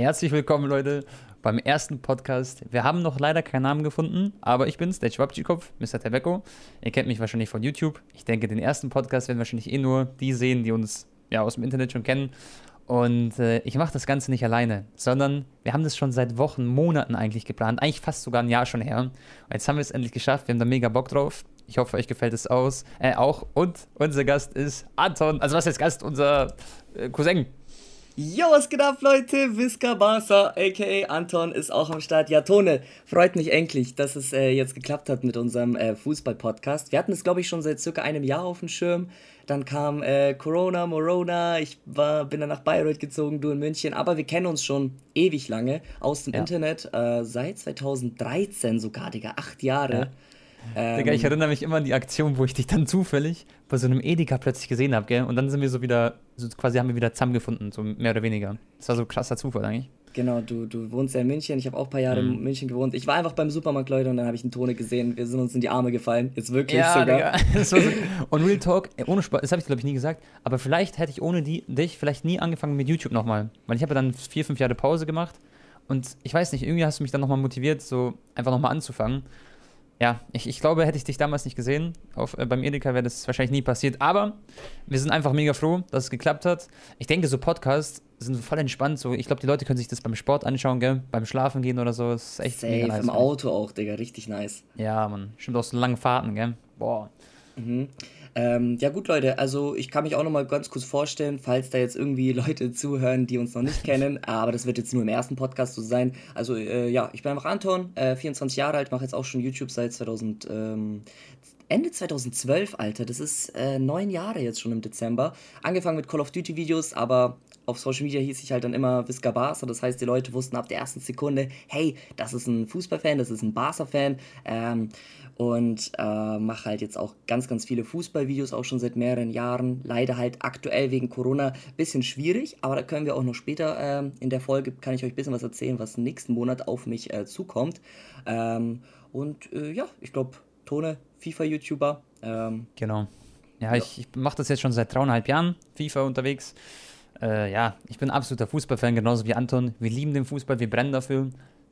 Herzlich willkommen, Leute, beim ersten Podcast. Wir haben noch leider keinen Namen gefunden, aber ich bin's, der Schwabtschikopf, Mr. Tebeko. Ihr kennt mich wahrscheinlich von YouTube. Ich denke, den ersten Podcast werden wahrscheinlich eh nur die sehen, die uns ja aus dem Internet schon kennen. Und äh, ich mache das Ganze nicht alleine, sondern wir haben das schon seit Wochen, Monaten eigentlich geplant, eigentlich fast sogar ein Jahr schon her. Und jetzt haben wir es endlich geschafft, wir haben da mega Bock drauf. Ich hoffe, euch gefällt es aus, äh, auch. Und unser Gast ist Anton, also was ist Gast? Unser äh, Cousin. Jo, was geht ab, Leute? Visca Barca, aka Anton, ist auch am Start. Ja, Tone, freut mich endlich, dass es äh, jetzt geklappt hat mit unserem äh, Fußball-Podcast. Wir hatten es, glaube ich, schon seit circa einem Jahr auf dem Schirm. Dann kam äh, Corona, Morona, ich war, bin dann nach Bayreuth gezogen, du in München. Aber wir kennen uns schon ewig lange aus dem ja. Internet, äh, seit 2013 sogar, Digga, acht Jahre. Ja. Ähm, Digga, ich erinnere mich immer an die Aktion, wo ich dich dann zufällig bei so einem Edeka plötzlich gesehen habe, gell? Und dann sind wir so wieder, so quasi haben wir wieder zusammengefunden, so mehr oder weniger. Das war so krasser Zufall eigentlich. Genau, du, du wohnst ja in München, ich habe auch ein paar Jahre mhm. in München gewohnt. Ich war einfach beim Supermarkt, Leute, und dann habe ich einen Tone gesehen. Wir sind uns in die Arme gefallen. Jetzt wirklich ja, sogar. so, und Real Talk, ohne Spaß, das habe ich glaube ich nie gesagt, aber vielleicht hätte ich ohne die, dich vielleicht nie angefangen mit YouTube nochmal. Weil ich habe dann vier, fünf Jahre Pause gemacht und ich weiß nicht, irgendwie hast du mich dann nochmal motiviert, so einfach nochmal anzufangen ja, ich, ich glaube, hätte ich dich damals nicht gesehen, auf, äh, beim Edeka wäre das wahrscheinlich nie passiert. Aber wir sind einfach mega froh, dass es geklappt hat. Ich denke, so Podcasts sind voll entspannt. So, ich glaube, die Leute können sich das beim Sport anschauen, gell? beim Schlafen gehen oder so. Das ist echt Safe, mega nice. Im Auto auch, Digga, richtig nice. Ja, man. Stimmt auch so lange Fahrten, gell? Boah. Mhm. Ähm, ja gut, Leute, also ich kann mich auch noch mal ganz kurz vorstellen, falls da jetzt irgendwie Leute zuhören, die uns noch nicht kennen, aber das wird jetzt nur im ersten Podcast so sein. Also äh, ja, ich bin einfach Anton, äh, 24 Jahre alt, mache jetzt auch schon YouTube seit 2000, ähm, Ende 2012, Alter. Das ist äh, neun Jahre jetzt schon im Dezember. Angefangen mit Call of Duty Videos, aber auf Social Media hieß ich halt dann immer Visca Barca. Das heißt, die Leute wussten ab der ersten Sekunde, hey, das ist ein Fußballfan, das ist ein Barca-Fan. Ähm, und äh, mache halt jetzt auch ganz, ganz viele Fußballvideos, auch schon seit mehreren Jahren. Leider halt aktuell wegen Corona ein bisschen schwierig, aber da können wir auch noch später äh, in der Folge, kann ich euch ein bisschen was erzählen, was nächsten Monat auf mich äh, zukommt. Ähm, und äh, ja, ich glaube, Tone, FIFA-YouTuber. Ähm, genau. Ja, ja. ich, ich mache das jetzt schon seit dreieinhalb Jahren, FIFA unterwegs. Äh, ja, ich bin absoluter Fußballfan, genauso wie Anton. Wir lieben den Fußball, wir brennen dafür.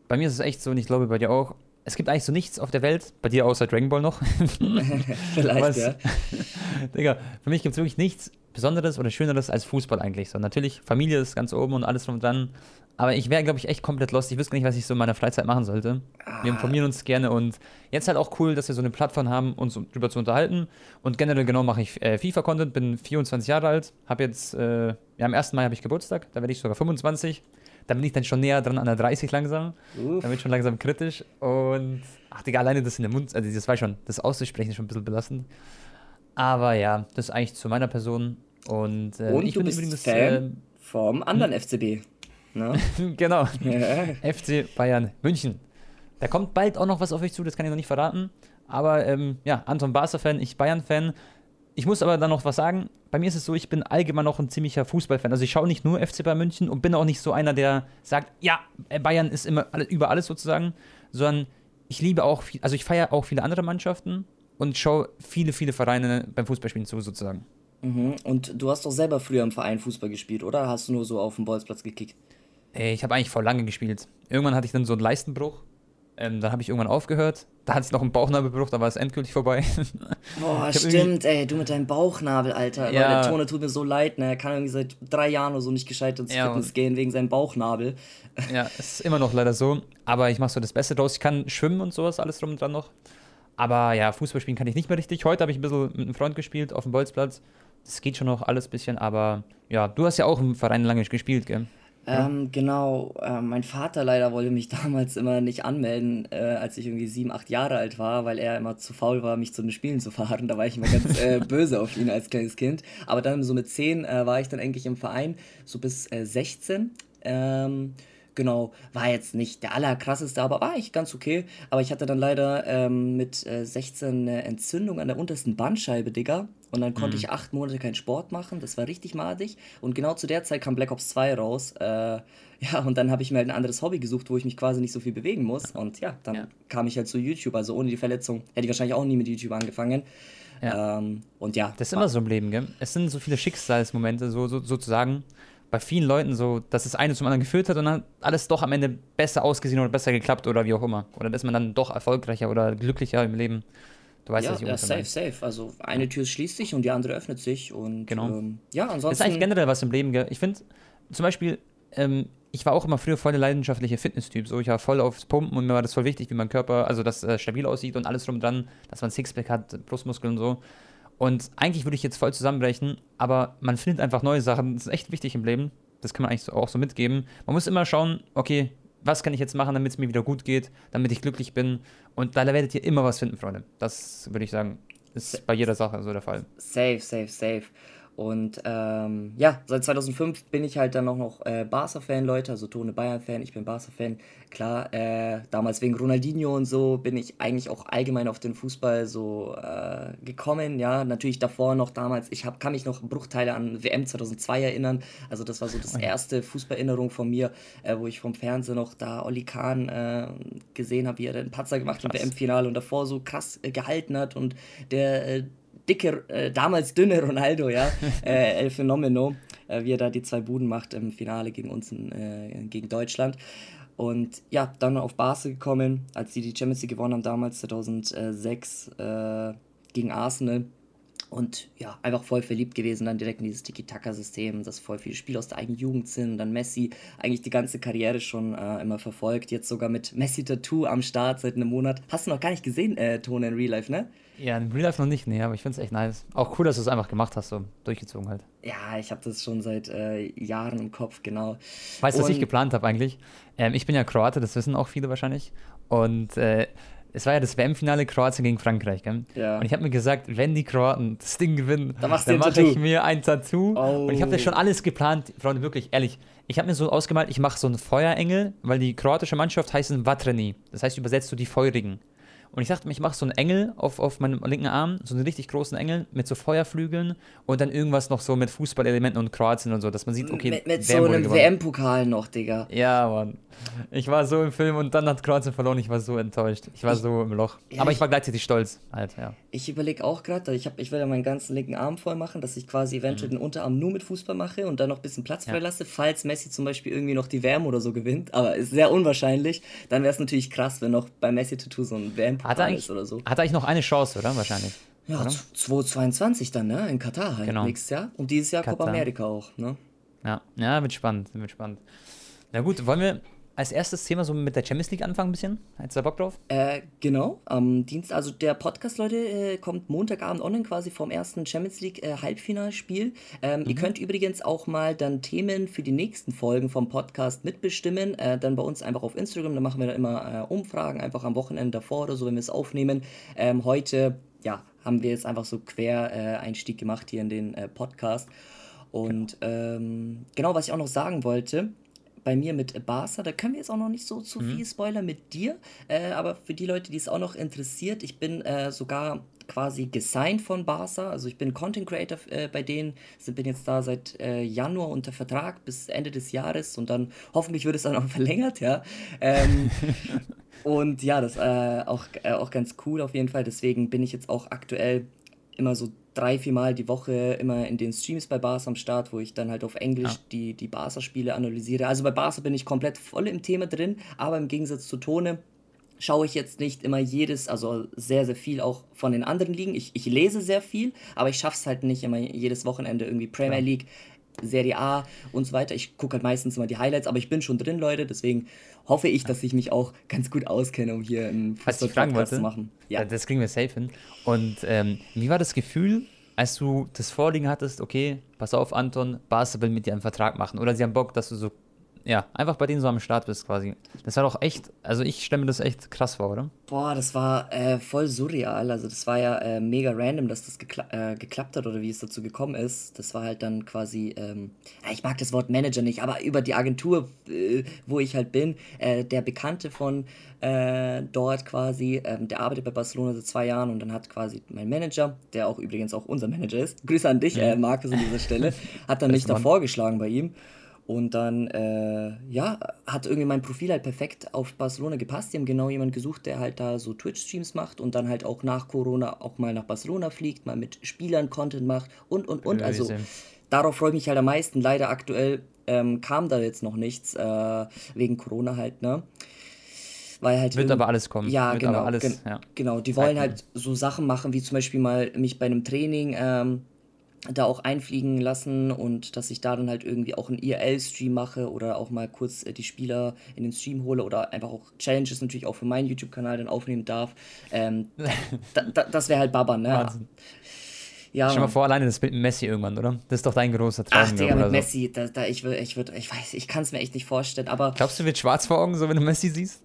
Bei mir ist es echt so und ich glaube bei dir auch es gibt eigentlich so nichts auf der Welt, bei dir außer Dragon Ball noch. Vielleicht, Was, ja. Digga, für mich gibt es wirklich nichts Besonderes oder Schöneres als Fußball eigentlich. So, natürlich, Familie ist ganz oben und alles drum und dran. Aber ich wäre, glaube ich, echt komplett lost. Ich wüsste nicht, was ich so in meiner Freizeit machen sollte. Wir informieren uns gerne und jetzt halt auch cool, dass wir so eine Plattform haben, uns drüber zu unterhalten. Und generell genau mache ich äh, FIFA-Content, bin 24 Jahre alt, habe jetzt, äh, ja, am 1. Mai habe ich Geburtstag, da werde ich sogar 25 da bin ich dann schon näher dran an der 30 langsam. Uff. Da wird schon langsam kritisch. Und ach, Digga, alleine das in den Mund, also das war schon, das auszusprechen ist schon ein bisschen belastend. Aber ja, das ist eigentlich zu meiner Person. Und, äh, Und ich bin übrigens Fan äh, vom anderen hm? FCB. Ne? genau. FC Bayern München. Da kommt bald auch noch was auf euch zu, das kann ich noch nicht verraten. Aber ähm, ja, Anton Barca-Fan, ich Bayern-Fan. Ich muss aber dann noch was sagen. Bei mir ist es so, ich bin allgemein noch ein ziemlicher Fußballfan. Also ich schaue nicht nur FC Bayern München und bin auch nicht so einer, der sagt, ja, Bayern ist immer über alles sozusagen, sondern ich liebe auch, viel, also ich feiere auch viele andere Mannschaften und schaue viele, viele Vereine beim Fußballspielen zu sozusagen. Mhm. Und du hast doch selber früher im Verein Fußball gespielt, oder? Hast du nur so auf dem Bolzplatz gekickt? Ich habe eigentlich vor lange gespielt. Irgendwann hatte ich dann so einen Leistenbruch ähm, dann habe ich irgendwann aufgehört. Da hatte ich noch einen Bauchnabelbruch, da war es endgültig vorbei. Boah, stimmt, ey, du mit deinem Bauchnabel, Alter. Ja. Der Tone tut mir so leid, ne? Er kann irgendwie seit drei Jahren oder so nicht gescheit ins ja, Fitness gehen wegen seinem Bauchnabel. Ja, es ist immer noch leider so. Aber ich mache so das Beste draus. Ich kann schwimmen und sowas, alles drum und dran noch. Aber ja, Fußball spielen kann ich nicht mehr richtig. Heute habe ich ein bisschen mit einem Freund gespielt auf dem Bolzplatz. Das geht schon noch alles ein bisschen, aber ja, du hast ja auch im Verein lange gespielt, gell? Ähm, genau, äh, mein Vater leider wollte mich damals immer nicht anmelden, äh, als ich irgendwie sieben, acht Jahre alt war, weil er immer zu faul war, mich zu den Spielen zu fahren. Da war ich immer ganz äh, böse auf ihn als kleines Kind. Aber dann so mit zehn äh, war ich dann eigentlich im Verein, so bis 16. Äh, ähm, genau, war jetzt nicht der allerkrasseste, aber war eigentlich ganz okay. Aber ich hatte dann leider ähm, mit 16 eine Entzündung an der untersten Bandscheibe, Digga. Und dann konnte mhm. ich acht Monate keinen Sport machen. Das war richtig madig. Und genau zu der Zeit kam Black Ops 2 raus. Äh, ja, und dann habe ich mir halt ein anderes Hobby gesucht, wo ich mich quasi nicht so viel bewegen muss. Und ja, dann ja. kam ich halt zu YouTube. Also ohne die Verletzung hätte ich wahrscheinlich auch nie mit YouTube angefangen. Ja. Ähm, und ja. Das ist immer so im Leben, gell? Es sind so viele Schicksalsmomente, so, so, sozusagen, bei vielen Leuten so, dass das eine zum anderen geführt hat und dann alles doch am Ende besser ausgesehen oder besser geklappt oder wie auch immer. Oder ist man dann doch erfolgreicher oder glücklicher im Leben. Du weißt, ja, was ich ja, safe, safe. Also eine Tür schließt sich und die andere öffnet sich und genau. Ähm, ja, ansonsten. Das ist eigentlich generell was im Leben. Gell? Ich finde, zum Beispiel, ähm, ich war auch immer früher voll der leidenschaftliche Fitness-Typ. So, ich war voll aufs Pumpen und mir war das voll wichtig, wie mein Körper, also das äh, stabil aussieht und alles drum dran, dass man Sixpack hat, Brustmuskeln und so. Und eigentlich würde ich jetzt voll zusammenbrechen, aber man findet einfach neue Sachen. Das ist echt wichtig im Leben. Das kann man eigentlich so, auch so mitgeben. Man muss immer schauen, okay, was kann ich jetzt machen, damit es mir wieder gut geht, damit ich glücklich bin. Und da werdet ihr immer was finden, Freunde. Das würde ich sagen, ist bei jeder Sache so der Fall. Safe, safe, safe. Und ähm, ja, seit 2005 bin ich halt dann auch noch äh, Barca-Fan, Leute, also Tone Bayern-Fan, ich bin Barca-Fan. Klar, äh, damals wegen Ronaldinho und so bin ich eigentlich auch allgemein auf den Fußball so äh, gekommen. Ja, natürlich davor noch damals, ich hab, kann mich noch Bruchteile an WM 2002 erinnern. Also das war so das erste Fußballerinnerung von mir, äh, wo ich vom Fernsehen noch da Oli Kahn äh, gesehen habe, wie er den Patzer gemacht hat im WM-Finale und davor so krass äh, gehalten hat und der dicke, äh, damals dünne Ronaldo, ja, äh, El Fenomeno, äh, wie er da die zwei Buden macht im Finale gegen uns, in, äh, gegen Deutschland. Und ja, dann auf Barca gekommen, als sie die Champions League gewonnen haben, damals 2006 äh, gegen Arsenal. Und ja, einfach voll verliebt gewesen, dann direkt in dieses Tiki-Taka-System, das voll viele Spiele aus der eigenen Jugend sind. Dann Messi, eigentlich die ganze Karriere schon äh, immer verfolgt. Jetzt sogar mit Messi-Tattoo am Start seit einem Monat. Hast du noch gar nicht gesehen, äh, Tone in Real Life, ne? Ja, in Real Life noch nicht, nee, aber ich finde es echt nice. Auch cool, dass du es einfach gemacht hast, so durchgezogen halt. Ja, ich habe das schon seit äh, Jahren im Kopf, genau. Weißt du, was ich geplant habe eigentlich? Ähm, ich bin ja Kroate, das wissen auch viele wahrscheinlich. Und äh, es war ja das WM-Finale Kroatien gegen Frankreich, gell? Ja. Und ich habe mir gesagt, wenn die Kroaten das Ding gewinnen, dann, dann mache ich mir ein Tattoo. Oh. Und ich habe ja schon alles geplant, Freunde, wirklich, ehrlich. Ich habe mir so ausgemalt, ich mache so einen Feuerengel, weil die kroatische Mannschaft heißt Vatreni. Das heißt, übersetzt du die Feurigen. Und ich dachte mir, ich mache so einen Engel auf, auf meinem linken Arm, so einen richtig großen Engel mit so Feuerflügeln und dann irgendwas noch so mit Fußballelementen und Kroatien und so, dass man sieht, okay. Mit, mit so einem WM-Pokal noch, Digga. Ja, Mann. Ich war so im Film und dann hat Kroatien verloren, ich war so enttäuscht. Ich war ich, so im Loch. Ja, Aber ich, ich, war gleichzeitig stolz, halt, ja. Ich überlege auch gerade, ich, ich will ja meinen ganzen linken Arm voll machen, dass ich quasi eventuell mhm. den Unterarm nur mit Fußball mache und dann noch ein bisschen Platz ja. lasse, falls Messi zum Beispiel irgendwie noch die WM oder so gewinnt. Aber ist sehr unwahrscheinlich. Dann wäre es natürlich krass, wenn noch bei Messi-Tattoo so ein WM-Pokal ist oder so. Hat eigentlich noch eine Chance, oder? Wahrscheinlich. Ja, 2022 dann, ne? In Katar halt genau. nächstes Jahr. Und dieses Jahr Katar. Copa America auch, ne? Ja, ja, wird spannend, wird spannend. Na gut, wollen wir als erstes Thema so mit der Champions League anfangen ein bisschen? Hättest du da Bock drauf? Äh, genau. Am Dienst, also der Podcast, Leute, äh, kommt Montagabend online quasi vom ersten Champions League äh, Halbfinalspiel. Ähm, mhm. Ihr könnt übrigens auch mal dann Themen für die nächsten Folgen vom Podcast mitbestimmen. Äh, dann bei uns einfach auf Instagram. Da machen wir dann immer äh, Umfragen, einfach am Wochenende davor oder so, wenn wir es aufnehmen. Ähm, heute, ja, haben wir jetzt einfach so Quereinstieg gemacht hier in den Podcast. Und genau. Ähm, genau, was ich auch noch sagen wollte, bei mir mit Barca. Da können wir jetzt auch noch nicht so zu mhm. viel spoilern mit dir. Äh, aber für die Leute, die es auch noch interessiert, ich bin äh, sogar quasi gesigned von Barca. Also ich bin Content Creator äh, bei denen. Ich bin jetzt da seit äh, Januar unter Vertrag bis Ende des Jahres und dann hoffentlich wird es dann auch verlängert, ja. Ähm, und ja, das äh, auch, äh, auch ganz cool auf jeden Fall. Deswegen bin ich jetzt auch aktuell immer so drei, vier Mal die Woche immer in den Streams bei Bars am Start, wo ich dann halt auf Englisch ja. die, die Barca-Spiele analysiere. Also bei Barca bin ich komplett voll im Thema drin, aber im Gegensatz zu Tone schaue ich jetzt nicht immer jedes, also sehr, sehr viel auch von den anderen Ligen. Ich, ich lese sehr viel, aber ich schaffe es halt nicht immer jedes Wochenende irgendwie Premier League, Serie A und so weiter. Ich gucke halt meistens immer die Highlights, aber ich bin schon drin, Leute, deswegen hoffe ich, dass ich mich auch ganz gut auskenne, um hier einen Fußball-Podcast zu machen. Ja. Das kriegen wir safe hin. Und ähm, wie war das Gefühl, als du das Vorliegen hattest, okay, pass auf, Anton, Barca will mit dir einen Vertrag machen oder sie haben Bock, dass du so ja, einfach bei denen so am Start bist quasi. Das war doch echt, also ich stelle mir das echt krass vor, oder? Boah, das war äh, voll surreal. Also das war ja äh, mega random, dass das gekla äh, geklappt hat oder wie es dazu gekommen ist. Das war halt dann quasi, ähm, ja, ich mag das Wort Manager nicht, aber über die Agentur, äh, wo ich halt bin, äh, der Bekannte von äh, dort quasi, ähm, der arbeitet bei Barcelona seit zwei Jahren und dann hat quasi mein Manager, der auch übrigens auch unser Manager ist, Grüße an dich, ja. Markus an dieser Stelle, hat dann mich da vorgeschlagen bei ihm. Und dann, äh, ja, hat irgendwie mein Profil halt perfekt auf Barcelona gepasst. Die haben genau jemanden gesucht, der halt da so Twitch-Streams macht und dann halt auch nach Corona auch mal nach Barcelona fliegt, mal mit Spielern Content macht und, und, und. Also darauf freue ich mich halt am meisten. Leider aktuell ähm, kam da jetzt noch nichts, äh, wegen Corona halt, ne? Weil halt Wird aber alles kommen. Ja, Wird genau. alles, gen ja. Genau, die wollen halt so Sachen machen, wie zum Beispiel mal mich bei einem Training ähm, da auch einfliegen lassen und dass ich da dann halt irgendwie auch einen IRL-Stream mache oder auch mal kurz äh, die Spieler in den Stream hole oder einfach auch Challenges natürlich auch für meinen YouTube-Kanal dann aufnehmen darf. Ähm, da, da, das wäre halt Baba, ne? Wahnsinn. Ja, Stell mal vor, alleine das Bild mit Messi irgendwann, oder? Das ist doch dein großer Traum. Ach, Digga, mit so. Messi, da, da, ich, will, ich, würd, ich weiß, ich kann es mir echt nicht vorstellen, aber... Glaubst du, wird schwarz vor Augen, so wenn du Messi siehst?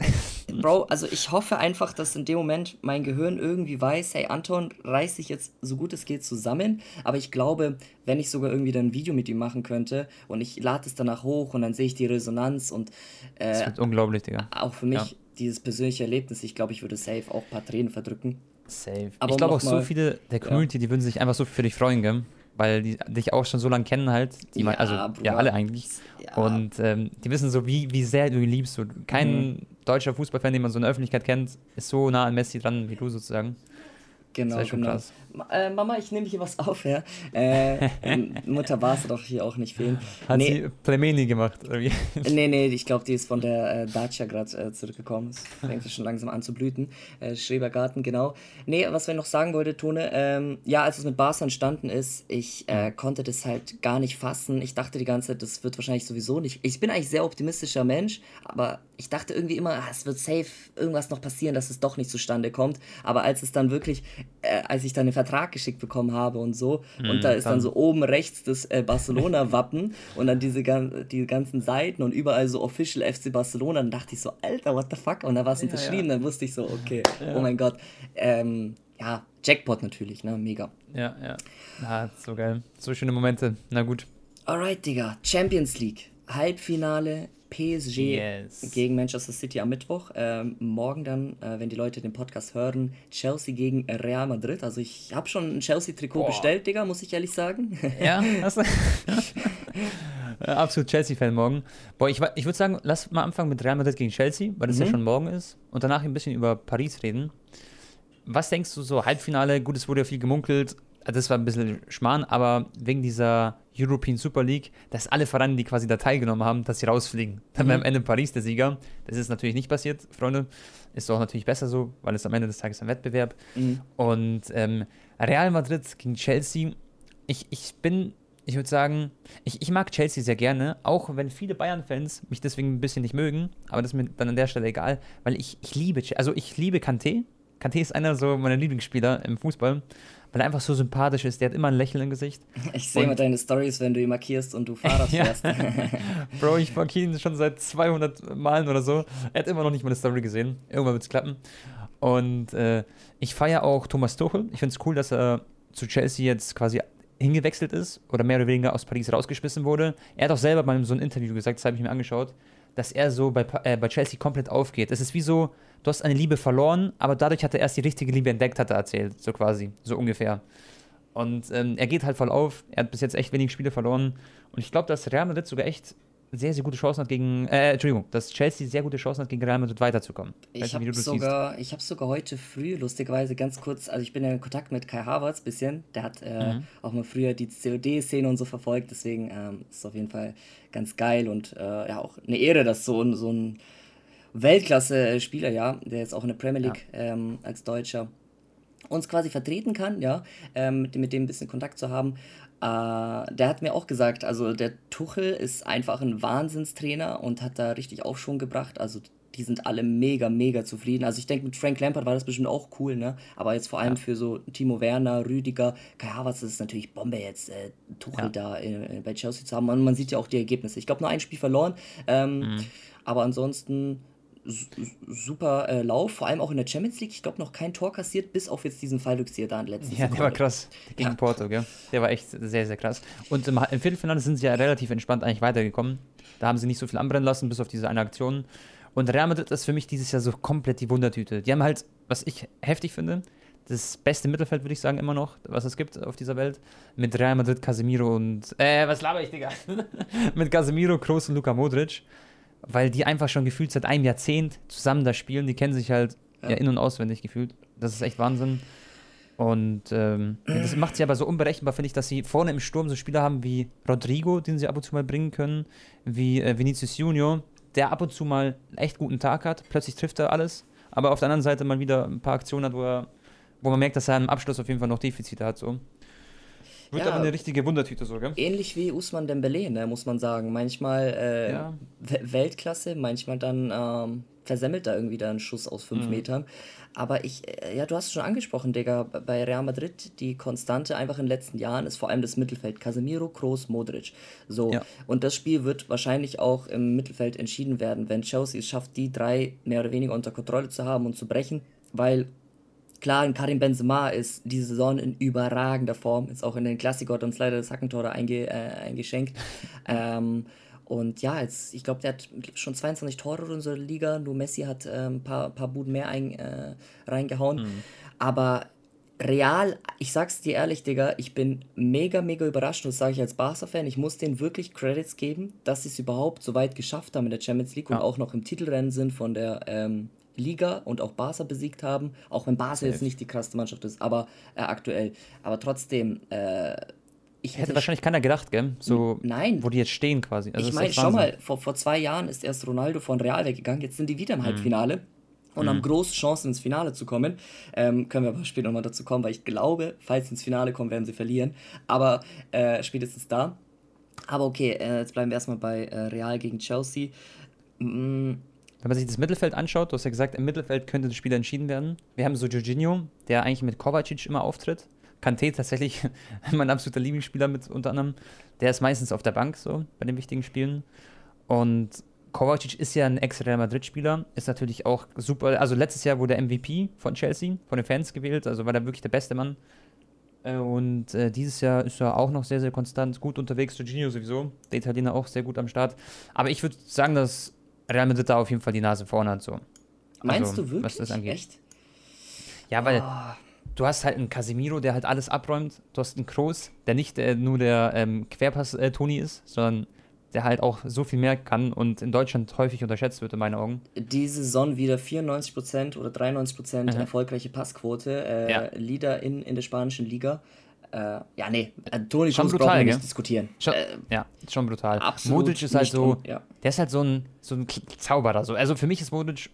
Bro, also ich hoffe einfach, dass in dem Moment mein Gehirn irgendwie weiß, hey Anton, reiß dich jetzt so gut es geht zusammen, aber ich glaube, wenn ich sogar irgendwie dann ein Video mit ihm machen könnte und ich lade es danach hoch und dann sehe ich die Resonanz und... Äh, das wird unglaublich, Digga. Auch für mich ja. dieses persönliche Erlebnis, ich glaube, ich würde safe auch ein paar Tränen verdrücken. Safe. Aber ich glaube auch so viele der Community, ja. die würden sich einfach so für dich freuen, gell? Weil die dich auch schon so lange kennen halt. Die ja, also Bruder. ja, alle eigentlich. Ja. Und ähm, die wissen so, wie, wie sehr du ihn liebst. So, kein mhm. Deutscher Fußballfan, den man so in der Öffentlichkeit kennt, ist so nah an Messi dran wie du sozusagen. Genau, das genau. Krass. Äh, Mama, ich nehme hier was auf, ja. Äh, Mutter Bas doch hier auch nicht fehlen. Hat nee. sie Plemeni gemacht, oder wie? Nee, nee, ich glaube, die ist von der äh, Dacia gerade äh, zurückgekommen. Es fängt schon langsam an zu blüten. Äh, Schrebergarten, genau. Nee, was wir noch sagen wollte, Tone, ähm, ja, als es mit Bas entstanden ist, ich äh, mhm. konnte das halt gar nicht fassen. Ich dachte die ganze Zeit, das wird wahrscheinlich sowieso nicht. Ich bin eigentlich sehr optimistischer Mensch, aber ich dachte irgendwie immer, ah, es wird safe irgendwas noch passieren, dass es doch nicht zustande kommt. Aber als es dann wirklich, äh, als ich dann den Vertrag geschickt bekommen habe und so, mm, und da ist dann, dann so oben rechts das äh, Barcelona-Wappen und dann diese die ganzen Seiten und überall so Official FC Barcelona, dann dachte ich so, Alter, what the fuck? Und da war es unterschrieben, ja, ja. dann wusste ich so, okay, ja. oh mein Gott. Ähm, ja, Jackpot natürlich, ne? Mega. Ja, ja. Ja, so geil. So schöne Momente. Na gut. Alright, Digga. Champions League. Halbfinale PSG yes. gegen Manchester City am Mittwoch. Ähm, morgen dann, äh, wenn die Leute den Podcast hören, Chelsea gegen Real Madrid. Also ich habe schon ein Chelsea-Trikot bestellt, Digga, muss ich ehrlich sagen. Ja, hast du? Absolut Chelsea-Fan morgen. Boah, ich, ich würde sagen, lass mal anfangen mit Real Madrid gegen Chelsea, weil das mhm. ja schon morgen ist. Und danach ein bisschen über Paris reden. Was denkst du so, Halbfinale, gut, es wurde ja viel gemunkelt, das war ein bisschen Schmarrn, aber wegen dieser European Super League, dass alle Vereine, die quasi da teilgenommen haben, dass sie rausfliegen. Dann mhm. wäre am Ende Paris der Sieger. Das ist natürlich nicht passiert, Freunde. Ist auch natürlich besser so, weil es am Ende des Tages ein Wettbewerb. Mhm. Und ähm, Real Madrid gegen Chelsea. Ich, ich bin, ich würde sagen, ich, ich mag Chelsea sehr gerne, auch wenn viele Bayern-Fans mich deswegen ein bisschen nicht mögen. Aber das ist mir dann an der Stelle egal, weil ich, ich liebe, also ich liebe Kanté. Kanté ist einer so meiner Lieblingsspieler im Fußball weil er einfach so sympathisch ist. Der hat immer ein Lächeln im Gesicht. Ich sehe immer deine Stories, wenn du ihn markierst und du Fahrrad fährst. Bro, ich markiere ihn schon seit 200 Malen oder so. Er hat immer noch nicht meine Story gesehen. Irgendwann wird es klappen. Und äh, ich feiere auch Thomas Tuchel. Ich finde es cool, dass er zu Chelsea jetzt quasi hingewechselt ist oder mehr oder weniger aus Paris rausgeschmissen wurde. Er hat auch selber mal in so einem Interview gesagt, das habe ich mir angeschaut, dass er so bei, äh, bei Chelsea komplett aufgeht. Es ist wie so, du hast eine Liebe verloren, aber dadurch hat er erst die richtige Liebe entdeckt, hat er erzählt, so quasi, so ungefähr. Und ähm, er geht halt voll auf. Er hat bis jetzt echt wenig Spiele verloren. Und ich glaube, dass Real Madrid sogar echt sehr, sehr gute Chancen hat gegen, äh, Entschuldigung, dass Chelsea sehr gute Chancen hat, gegen Real Madrid weiterzukommen. Ich habe sogar, ich habe sogar heute früh, lustigerweise ganz kurz, also ich bin ja in Kontakt mit Kai Havertz ein bisschen, der hat äh, mhm. auch mal früher die COD-Szene und so verfolgt, deswegen ähm, ist es auf jeden Fall ganz geil und äh, ja auch eine Ehre, dass so ein, so ein Weltklasse-Spieler, ja, der jetzt auch in der Premier League ja. ähm, als Deutscher uns quasi vertreten kann, ja, ähm, mit, mit dem ein bisschen Kontakt zu haben. Äh, der hat mir auch gesagt, also der Tuchel ist einfach ein Wahnsinnstrainer und hat da richtig Aufschwung gebracht. Also die sind alle mega, mega zufrieden. Also ich denke, mit Frank Lampard war das bestimmt auch cool, ne? Aber jetzt vor allem ja. für so Timo Werner, Rüdiger, Kai Havertz ist natürlich Bombe jetzt, äh, Tuchel ja. da in, in, bei Chelsea zu haben. Und man sieht ja auch die Ergebnisse. Ich glaube, nur ein Spiel verloren. Ähm, mhm. Aber ansonsten super äh, Lauf, vor allem auch in der Champions League. Ich glaube, noch kein Tor kassiert, bis auf jetzt diesen Fallrückzieher da in letzten Ja, der war krass. Gegen ja. Porto, gell? Der war echt sehr, sehr krass. Und im, im, Viertelfinale sind sie ja relativ entspannt eigentlich weitergekommen. Da haben sie nicht so viel anbrennen lassen, bis auf diese eine Aktion. Und Real Madrid ist für mich dieses Jahr so komplett die Wundertüte. Die haben halt, was ich heftig finde, das beste Mittelfeld, würde ich sagen, immer noch, was es gibt auf dieser Welt. Mit Real Madrid, Casemiro und. Äh, was laber ich, Digga? mit Casemiro, Kroos und Luka Modric weil die einfach schon gefühlt seit einem Jahrzehnt zusammen da spielen. Die kennen sich halt ja. ja in- und auswendig gefühlt. Das ist echt Wahnsinn. Und ähm, das macht sie aber so unberechenbar, finde ich, dass sie vorne im Sturm so Spieler haben wie Rodrigo, den sie ab und zu mal bringen können, wie äh, Vinicius Junior, der ab und zu mal einen echt guten Tag hat. Plötzlich trifft er alles, aber auf der anderen Seite mal wieder ein paar Aktionen hat, wo, er, wo man merkt, dass er im Abschluss auf jeden Fall noch Defizite hat. So. Wird ja, aber eine richtige Wundertüte so, gell? Ähnlich wie Usman Dembele, ne, muss man sagen. Manchmal äh, ja. Weltklasse, manchmal dann ähm, versemmelt da irgendwie da einen Schuss aus fünf mhm. Metern. Aber ich, äh, ja, du hast es schon angesprochen, Digga, bei Real Madrid, die Konstante einfach in den letzten Jahren ist vor allem das Mittelfeld. Casemiro, Kroos, Modric. So. Ja. Und das Spiel wird wahrscheinlich auch im Mittelfeld entschieden werden, wenn Chelsea es schafft, die drei mehr oder weniger unter Kontrolle zu haben und zu brechen, weil Klar, Karim Benzema ist diese Saison in überragender Form. Ist auch in den Klassiker hat uns leider das Hackentor einge, äh, eingeschenkt. ähm, und ja, jetzt, ich glaube, der hat schon 22 Tore in unserer Liga. Nur Messi hat ein ähm, paar, paar Buden mehr ein, äh, reingehauen. Mhm. Aber real, ich sag's dir ehrlich, Digga, ich bin mega, mega überrascht. Und das sage ich als Barca-Fan. Ich muss denen wirklich Credits geben, dass sie es überhaupt so weit geschafft haben in der Champions League ja. und auch noch im Titelrennen sind von der ähm, Liga und auch Barca besiegt haben, auch wenn Barca jetzt nicht die krasseste Mannschaft ist, aber äh, aktuell. Aber trotzdem, äh, ich hätte, hätte wahrscheinlich keiner gedacht, gell? So, nein. Wo die jetzt stehen quasi. Also ich meine, schau mal, vor, vor zwei Jahren ist erst Ronaldo von Real weggegangen, jetzt sind die wieder im mhm. Halbfinale und mhm. haben große Chancen ins Finale zu kommen. Ähm, können wir aber später nochmal dazu kommen, weil ich glaube, falls sie ins Finale kommen, werden sie verlieren. Aber äh, spätestens da. Aber okay, äh, jetzt bleiben wir erstmal bei äh, Real gegen Chelsea. Mm, wenn man sich das Mittelfeld anschaut, du hast ja gesagt, im Mittelfeld könnte das Spiel entschieden werden. Wir haben so Jorginho, der eigentlich mit Kovacic immer auftritt. Kanté tatsächlich mein absoluter Lieblingsspieler mit unter anderem. Der ist meistens auf der Bank so bei den wichtigen Spielen. Und Kovacic ist ja ein Ex-Real Madrid-Spieler, ist natürlich auch super. Also letztes Jahr wurde er MVP von Chelsea, von den Fans gewählt, also war er wirklich der beste Mann. Äh, und äh, dieses Jahr ist er auch noch sehr, sehr konstant, gut unterwegs. Jorginho sowieso, der Italiener auch sehr gut am Start. Aber ich würde sagen, dass Real Madrid da auf jeden Fall die Nase vorne hat. So. Meinst also, du wirklich? Was das angeht. Echt? Ja, weil oh. du hast halt einen Casemiro, der halt alles abräumt. Du hast einen Kroos, der nicht äh, nur der ähm, Querpass-Toni äh, ist, sondern der halt auch so viel mehr kann und in Deutschland häufig unterschätzt wird, in meinen Augen. Diese Saison wieder 94% oder 93% mhm. erfolgreiche Passquote. Äh, ja. Leader in, in der spanischen Liga. Äh, ja, nee, äh, Toni schon brutal, wir nicht diskutieren. Schon, äh, ja, schon brutal. Modric ist halt so, und, ja. der ist halt so ein, so ein Zauberer. So. Also für mich ist Modric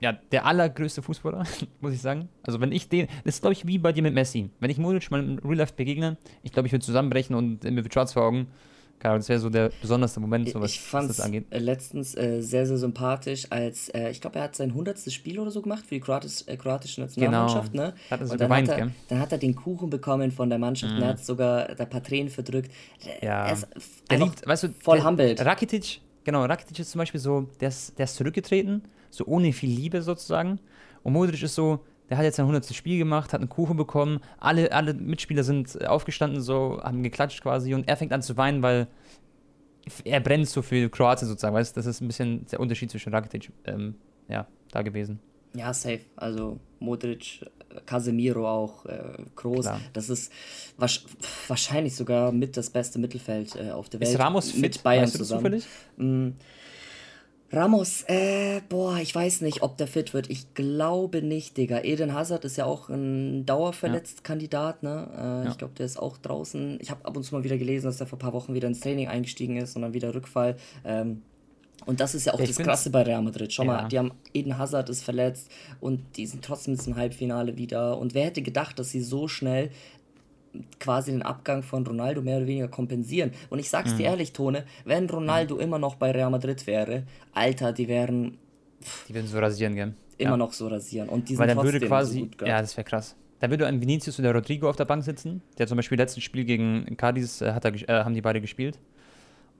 ja, der allergrößte Fußballer, muss ich sagen. Also wenn ich den, das ist glaube ich wie bei dir mit Messi. Wenn ich Modric mal im Real Life begegne, ich glaube, ich würde zusammenbrechen und mir wird schwarz vor Augen. Keine das wäre so der besonderste Moment, so was, ich was das angeht. letztens äh, sehr, sehr sympathisch, als äh, ich glaube, er hat sein 100. Spiel oder so gemacht für die Kroatisch, äh, kroatische Nationalmannschaft. Genau. Ne? Hat er so und dann, gemeint, hat er, dann hat er den Kuchen bekommen von der Mannschaft mhm. und er hat sogar der paar Tränen verdrückt. Ja. Er ist der liebt, weißt du, voll humbled. Rakitic, genau, Rakitic ist zum Beispiel so, der ist, der ist zurückgetreten, so ohne viel Liebe sozusagen. Und Modric ist so, der hat jetzt sein 100. Spiel gemacht, hat einen Kuchen bekommen. Alle, alle Mitspieler sind aufgestanden, so, haben geklatscht quasi. Und er fängt an zu weinen, weil er brennt so für Kroatien sozusagen. Weißt das ist ein bisschen der Unterschied zwischen Rakitic, ähm, ja, da gewesen. Ja, safe. Also Modric, Casemiro auch, äh, Kroos. Das ist wahrscheinlich sogar mit das beste Mittelfeld äh, auf der Welt. Ist Ramos fit? mit Bayern weißt du zusammen. Zufällig? Mm, Ramos, äh, boah, ich weiß nicht, ob der fit wird. Ich glaube nicht, Digga. Eden Hazard ist ja auch ein dauerverletzt Kandidat, ne? Äh, ja. Ich glaube, der ist auch draußen. Ich habe ab und zu mal wieder gelesen, dass er vor ein paar Wochen wieder ins Training eingestiegen ist und dann wieder Rückfall. Ähm, und das ist ja auch ich das Krasse bei Real Madrid. Schau ja. mal, die haben Eden Hazard ist verletzt und die sind trotzdem im Halbfinale wieder. Und wer hätte gedacht, dass sie so schnell quasi den Abgang von Ronaldo mehr oder weniger kompensieren. Und ich sag's mhm. dir ehrlich, Tone, wenn Ronaldo mhm. immer noch bei Real Madrid wäre, Alter, die wären. Die würden so rasieren, gell? Immer ja. noch so rasieren. Und die Weil dann würde quasi. So ja, das wäre krass. Da würde ein Vinicius oder Rodrigo auf der Bank sitzen. Der zum Beispiel letztes Spiel gegen Cadiz äh, hat er, äh, haben die beide gespielt.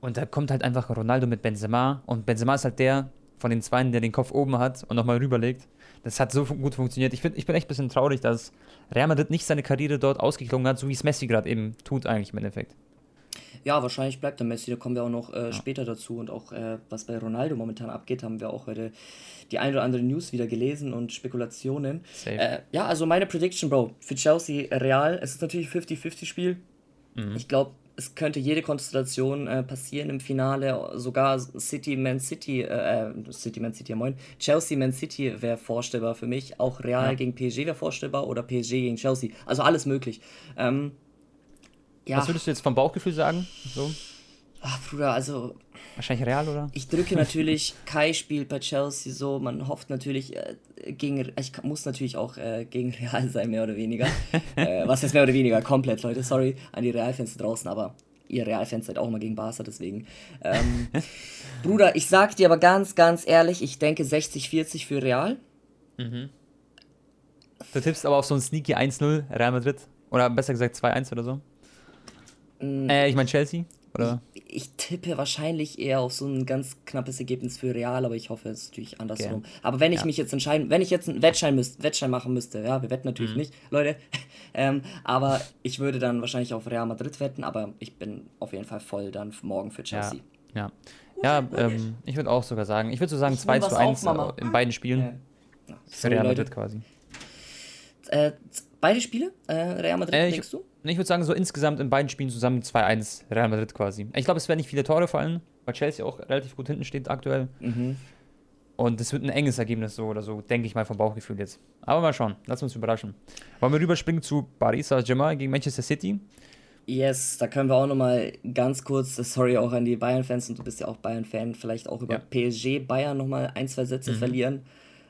Und da kommt halt einfach Ronaldo mit Benzema. Und Benzema ist halt der von den Zweien, der den Kopf oben hat und nochmal rüberlegt. Das hat so gut funktioniert. Ich, find, ich bin echt ein bisschen traurig, dass Real Madrid nicht seine Karriere dort ausgeklungen hat, so wie es Messi gerade eben tut, eigentlich im Endeffekt. Ja, wahrscheinlich bleibt der Messi, da kommen wir auch noch äh, ja. später dazu. Und auch äh, was bei Ronaldo momentan abgeht, haben wir auch heute die ein oder andere News wieder gelesen und Spekulationen. Äh, ja, also meine Prediction, Bro, für Chelsea Real, es ist natürlich ein 50-50-Spiel. Mhm. Ich glaube, es könnte jede Konstellation äh, passieren im Finale. Sogar City, Man City, äh, äh City, Man City, ja moin. Chelsea, Man City wäre vorstellbar für mich. Auch Real ja. gegen PSG wäre vorstellbar oder PSG gegen Chelsea. Also alles möglich. Ähm, ja. Was würdest du jetzt vom Bauchgefühl sagen? So? Ach, Bruder, also. Wahrscheinlich Real, oder? Ich drücke natürlich, Kai spielt bei Chelsea so, man hofft natürlich äh, gegen, ich muss natürlich auch äh, gegen Real sein, mehr oder weniger. äh, was heißt mehr oder weniger? Komplett, Leute, sorry an die Real-Fans draußen, aber ihr Real-Fans seid auch mal gegen Barca, deswegen. Ähm, Bruder, ich sag dir aber ganz, ganz ehrlich, ich denke 60-40 für Real. Mhm. Du tippst aber auf so ein sneaky 1-0 Real Madrid. Oder besser gesagt 2-1 oder so. Mm. Äh, ich meine Chelsea. Oder? Ich, ich, tippe wahrscheinlich eher auf so ein ganz knappes Ergebnis für Real, aber ich hoffe, es ist natürlich andersrum. Okay. Aber wenn ich ja. mich jetzt entscheiden, wenn ich jetzt einen Wettschein, müsst, Wettschein machen müsste, ja, wir wetten natürlich mhm. nicht, Leute, ähm, aber ich würde dann wahrscheinlich auf Real Madrid wetten, aber ich bin auf jeden Fall voll dann morgen für Chelsea. Ja, ja. ja ähm, ich würde auch sogar sagen, ich würde so sagen ich 2 zu 1 auf, in beiden Spielen. Ja. Für Real Madrid quasi. Äh, beide Spiele? Äh, Real Madrid, äh, denkst du? Ich würde sagen, so insgesamt in beiden Spielen zusammen 2-1 Real Madrid quasi. Ich glaube, es werden nicht viele Tore fallen, weil Chelsea auch relativ gut hinten steht aktuell. Mhm. Und es wird ein enges Ergebnis so oder so, denke ich mal vom Bauchgefühl jetzt. Aber mal schauen, lass uns überraschen. Wollen wir rüberspringen zu Paris Saint-Germain gegen Manchester City? Yes, da können wir auch nochmal ganz kurz, sorry auch an die Bayern-Fans und du bist ja auch Bayern-Fan, vielleicht auch über ja. PSG Bayern nochmal ein, zwei Sätze mhm. verlieren.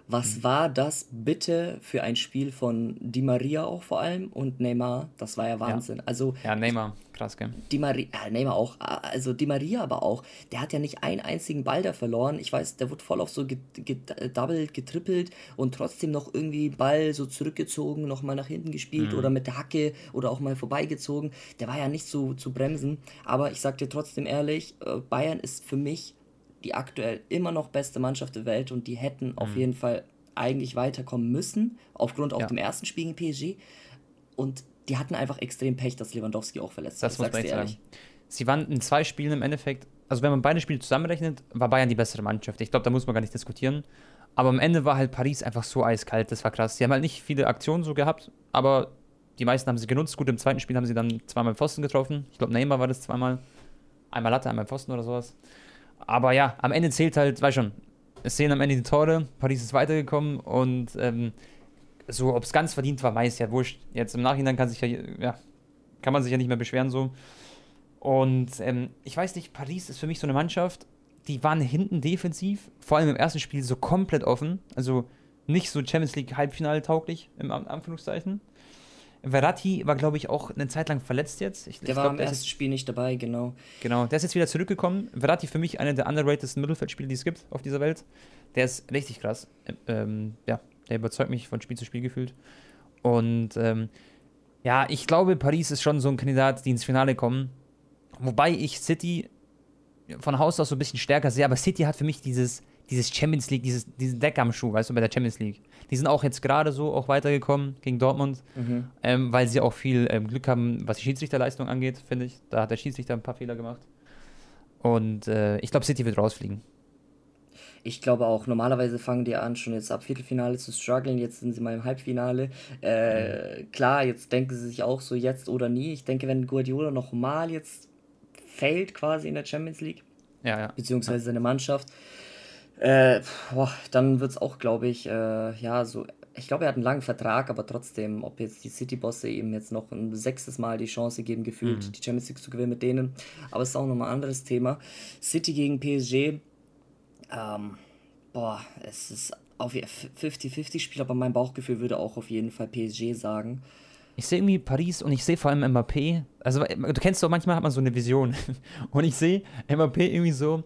Was mhm. war das bitte für ein Spiel von Di Maria auch vor allem und Neymar? Das war ja Wahnsinn. Ja, also, ja Neymar, krass, gell? Di Maria, ja, Neymar auch, also Di Maria aber auch. Der hat ja nicht einen einzigen Ball da verloren. Ich weiß, der wurde voll auf so gedoubled, getrippelt und trotzdem noch irgendwie Ball so zurückgezogen, nochmal nach hinten gespielt mhm. oder mit der Hacke oder auch mal vorbeigezogen. Der war ja nicht so zu bremsen. Aber ich sag dir trotzdem ehrlich, äh, Bayern ist für mich die aktuell immer noch beste Mannschaft der Welt und die hätten mhm. auf jeden Fall eigentlich weiterkommen müssen, aufgrund auch ja. dem ersten Spiel gegen PSG. Und die hatten einfach extrem Pech, dass Lewandowski auch verletzt das war. Das muss man ehrlich sagen. Sie waren in zwei Spielen im Endeffekt, also wenn man beide Spiele zusammenrechnet, war Bayern die bessere Mannschaft. Ich glaube, da muss man gar nicht diskutieren. Aber am Ende war halt Paris einfach so eiskalt, das war krass. Sie haben halt nicht viele Aktionen so gehabt, aber die meisten haben sie genutzt. Gut, im zweiten Spiel haben sie dann zweimal Pfosten getroffen. Ich glaube, Neymar war das zweimal. Einmal Latte, einmal Pfosten oder sowas. Aber ja, am Ende zählt halt, weiß schon, es sehen am Ende die Tore, Paris ist weitergekommen und ähm, so, ob es ganz verdient war, weiß ja wurscht. Jetzt im Nachhinein kann sich ja, ja, kann man sich ja nicht mehr beschweren so. Und ähm, ich weiß nicht, Paris ist für mich so eine Mannschaft, die waren hinten defensiv, vor allem im ersten Spiel so komplett offen, also nicht so Champions League Halbfinale tauglich im Anführungszeichen. Verratti war, glaube ich, auch eine Zeit lang verletzt jetzt. Ich, der ich war glaub, im ersten Spiel nicht dabei, genau. Genau, der ist jetzt wieder zurückgekommen. Verratti für mich einer der underratedsten Mittelfeldspieler, die es gibt auf dieser Welt. Der ist richtig krass. Ähm, ja, der überzeugt mich von Spiel zu Spiel gefühlt. Und ähm, ja, ich glaube, Paris ist schon so ein Kandidat, die ins Finale kommen. Wobei ich City von Haus aus so ein bisschen stärker sehe, aber City hat für mich dieses, dieses Champions League, dieses, diesen Deck am Schuh, weißt du, bei der Champions League. Die sind auch jetzt gerade so auch weitergekommen gegen Dortmund, mhm. ähm, weil sie auch viel ähm, Glück haben, was die Schiedsrichterleistung angeht, finde ich. Da hat der Schiedsrichter ein paar Fehler gemacht. Und äh, ich glaube, City wird rausfliegen. Ich glaube auch, normalerweise fangen die an, schon jetzt ab Viertelfinale zu strugglen. Jetzt sind sie mal im Halbfinale. Äh, mhm. Klar, jetzt denken sie sich auch so jetzt oder nie. Ich denke, wenn Guardiola nochmal jetzt fällt quasi in der Champions League, ja, ja. beziehungsweise seine Mannschaft, äh, boah, dann wird es auch, glaube ich, äh, ja, so. Ich glaube, er hat einen langen Vertrag, aber trotzdem, ob jetzt die City-Bosse ihm jetzt noch ein sechstes Mal die Chance geben, gefühlt mhm. die Champions League zu gewinnen mit denen. Aber es ist auch nochmal ein anderes Thema. City gegen PSG. Ähm, boah, es ist auf 50-50-Spiel, aber mein Bauchgefühl würde auch auf jeden Fall PSG sagen. Ich sehe irgendwie Paris und ich sehe vor allem Mbappé. Also, du kennst doch, manchmal hat man so eine Vision. und ich sehe Mbappé irgendwie so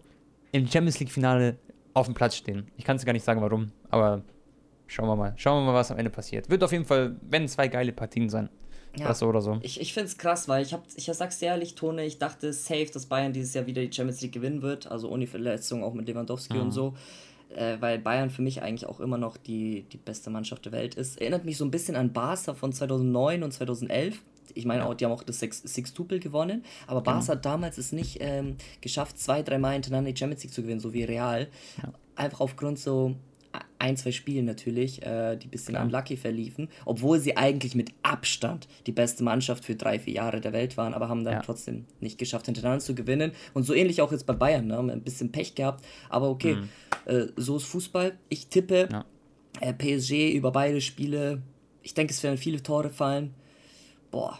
im Champions League-Finale auf dem Platz stehen. Ich kann es gar nicht sagen, warum, aber schauen wir mal. Schauen wir mal, was am Ende passiert. Wird auf jeden Fall, wenn zwei geile Partien sein. Ja, das so oder so. Ich, ich finde es krass, weil ich, hab, ich sag's dir ehrlich, Tone, ich dachte safe, dass Bayern dieses Jahr wieder die Champions League gewinnen wird, also ohne Verletzung, auch mit Lewandowski mhm. und so. Äh, weil Bayern für mich eigentlich auch immer noch die, die beste Mannschaft der Welt ist. Erinnert mich so ein bisschen an Barca von 2009 und 2011 ich meine, auch, die haben auch das Six-Tupel gewonnen, aber genau. Barca hat damals es nicht ähm, geschafft, zwei, drei Mal hintereinander die Champions League zu gewinnen, so wie Real. Ja. Einfach aufgrund so ein, zwei Spielen natürlich, äh, die ein bisschen Klar. unlucky verliefen, obwohl sie eigentlich mit Abstand die beste Mannschaft für drei, vier Jahre der Welt waren, aber haben dann Ja. trotzdem nicht geschafft, hintereinander zu gewinnen. Und so ähnlich auch jetzt bei Bayern, ne? haben ein bisschen Pech gehabt, aber okay, äh, so ist Fußball. Ich tippe Mhm. Ja. äh, PSG über beide Spiele. Ich denke, es werden viele Tore fallen. Boah,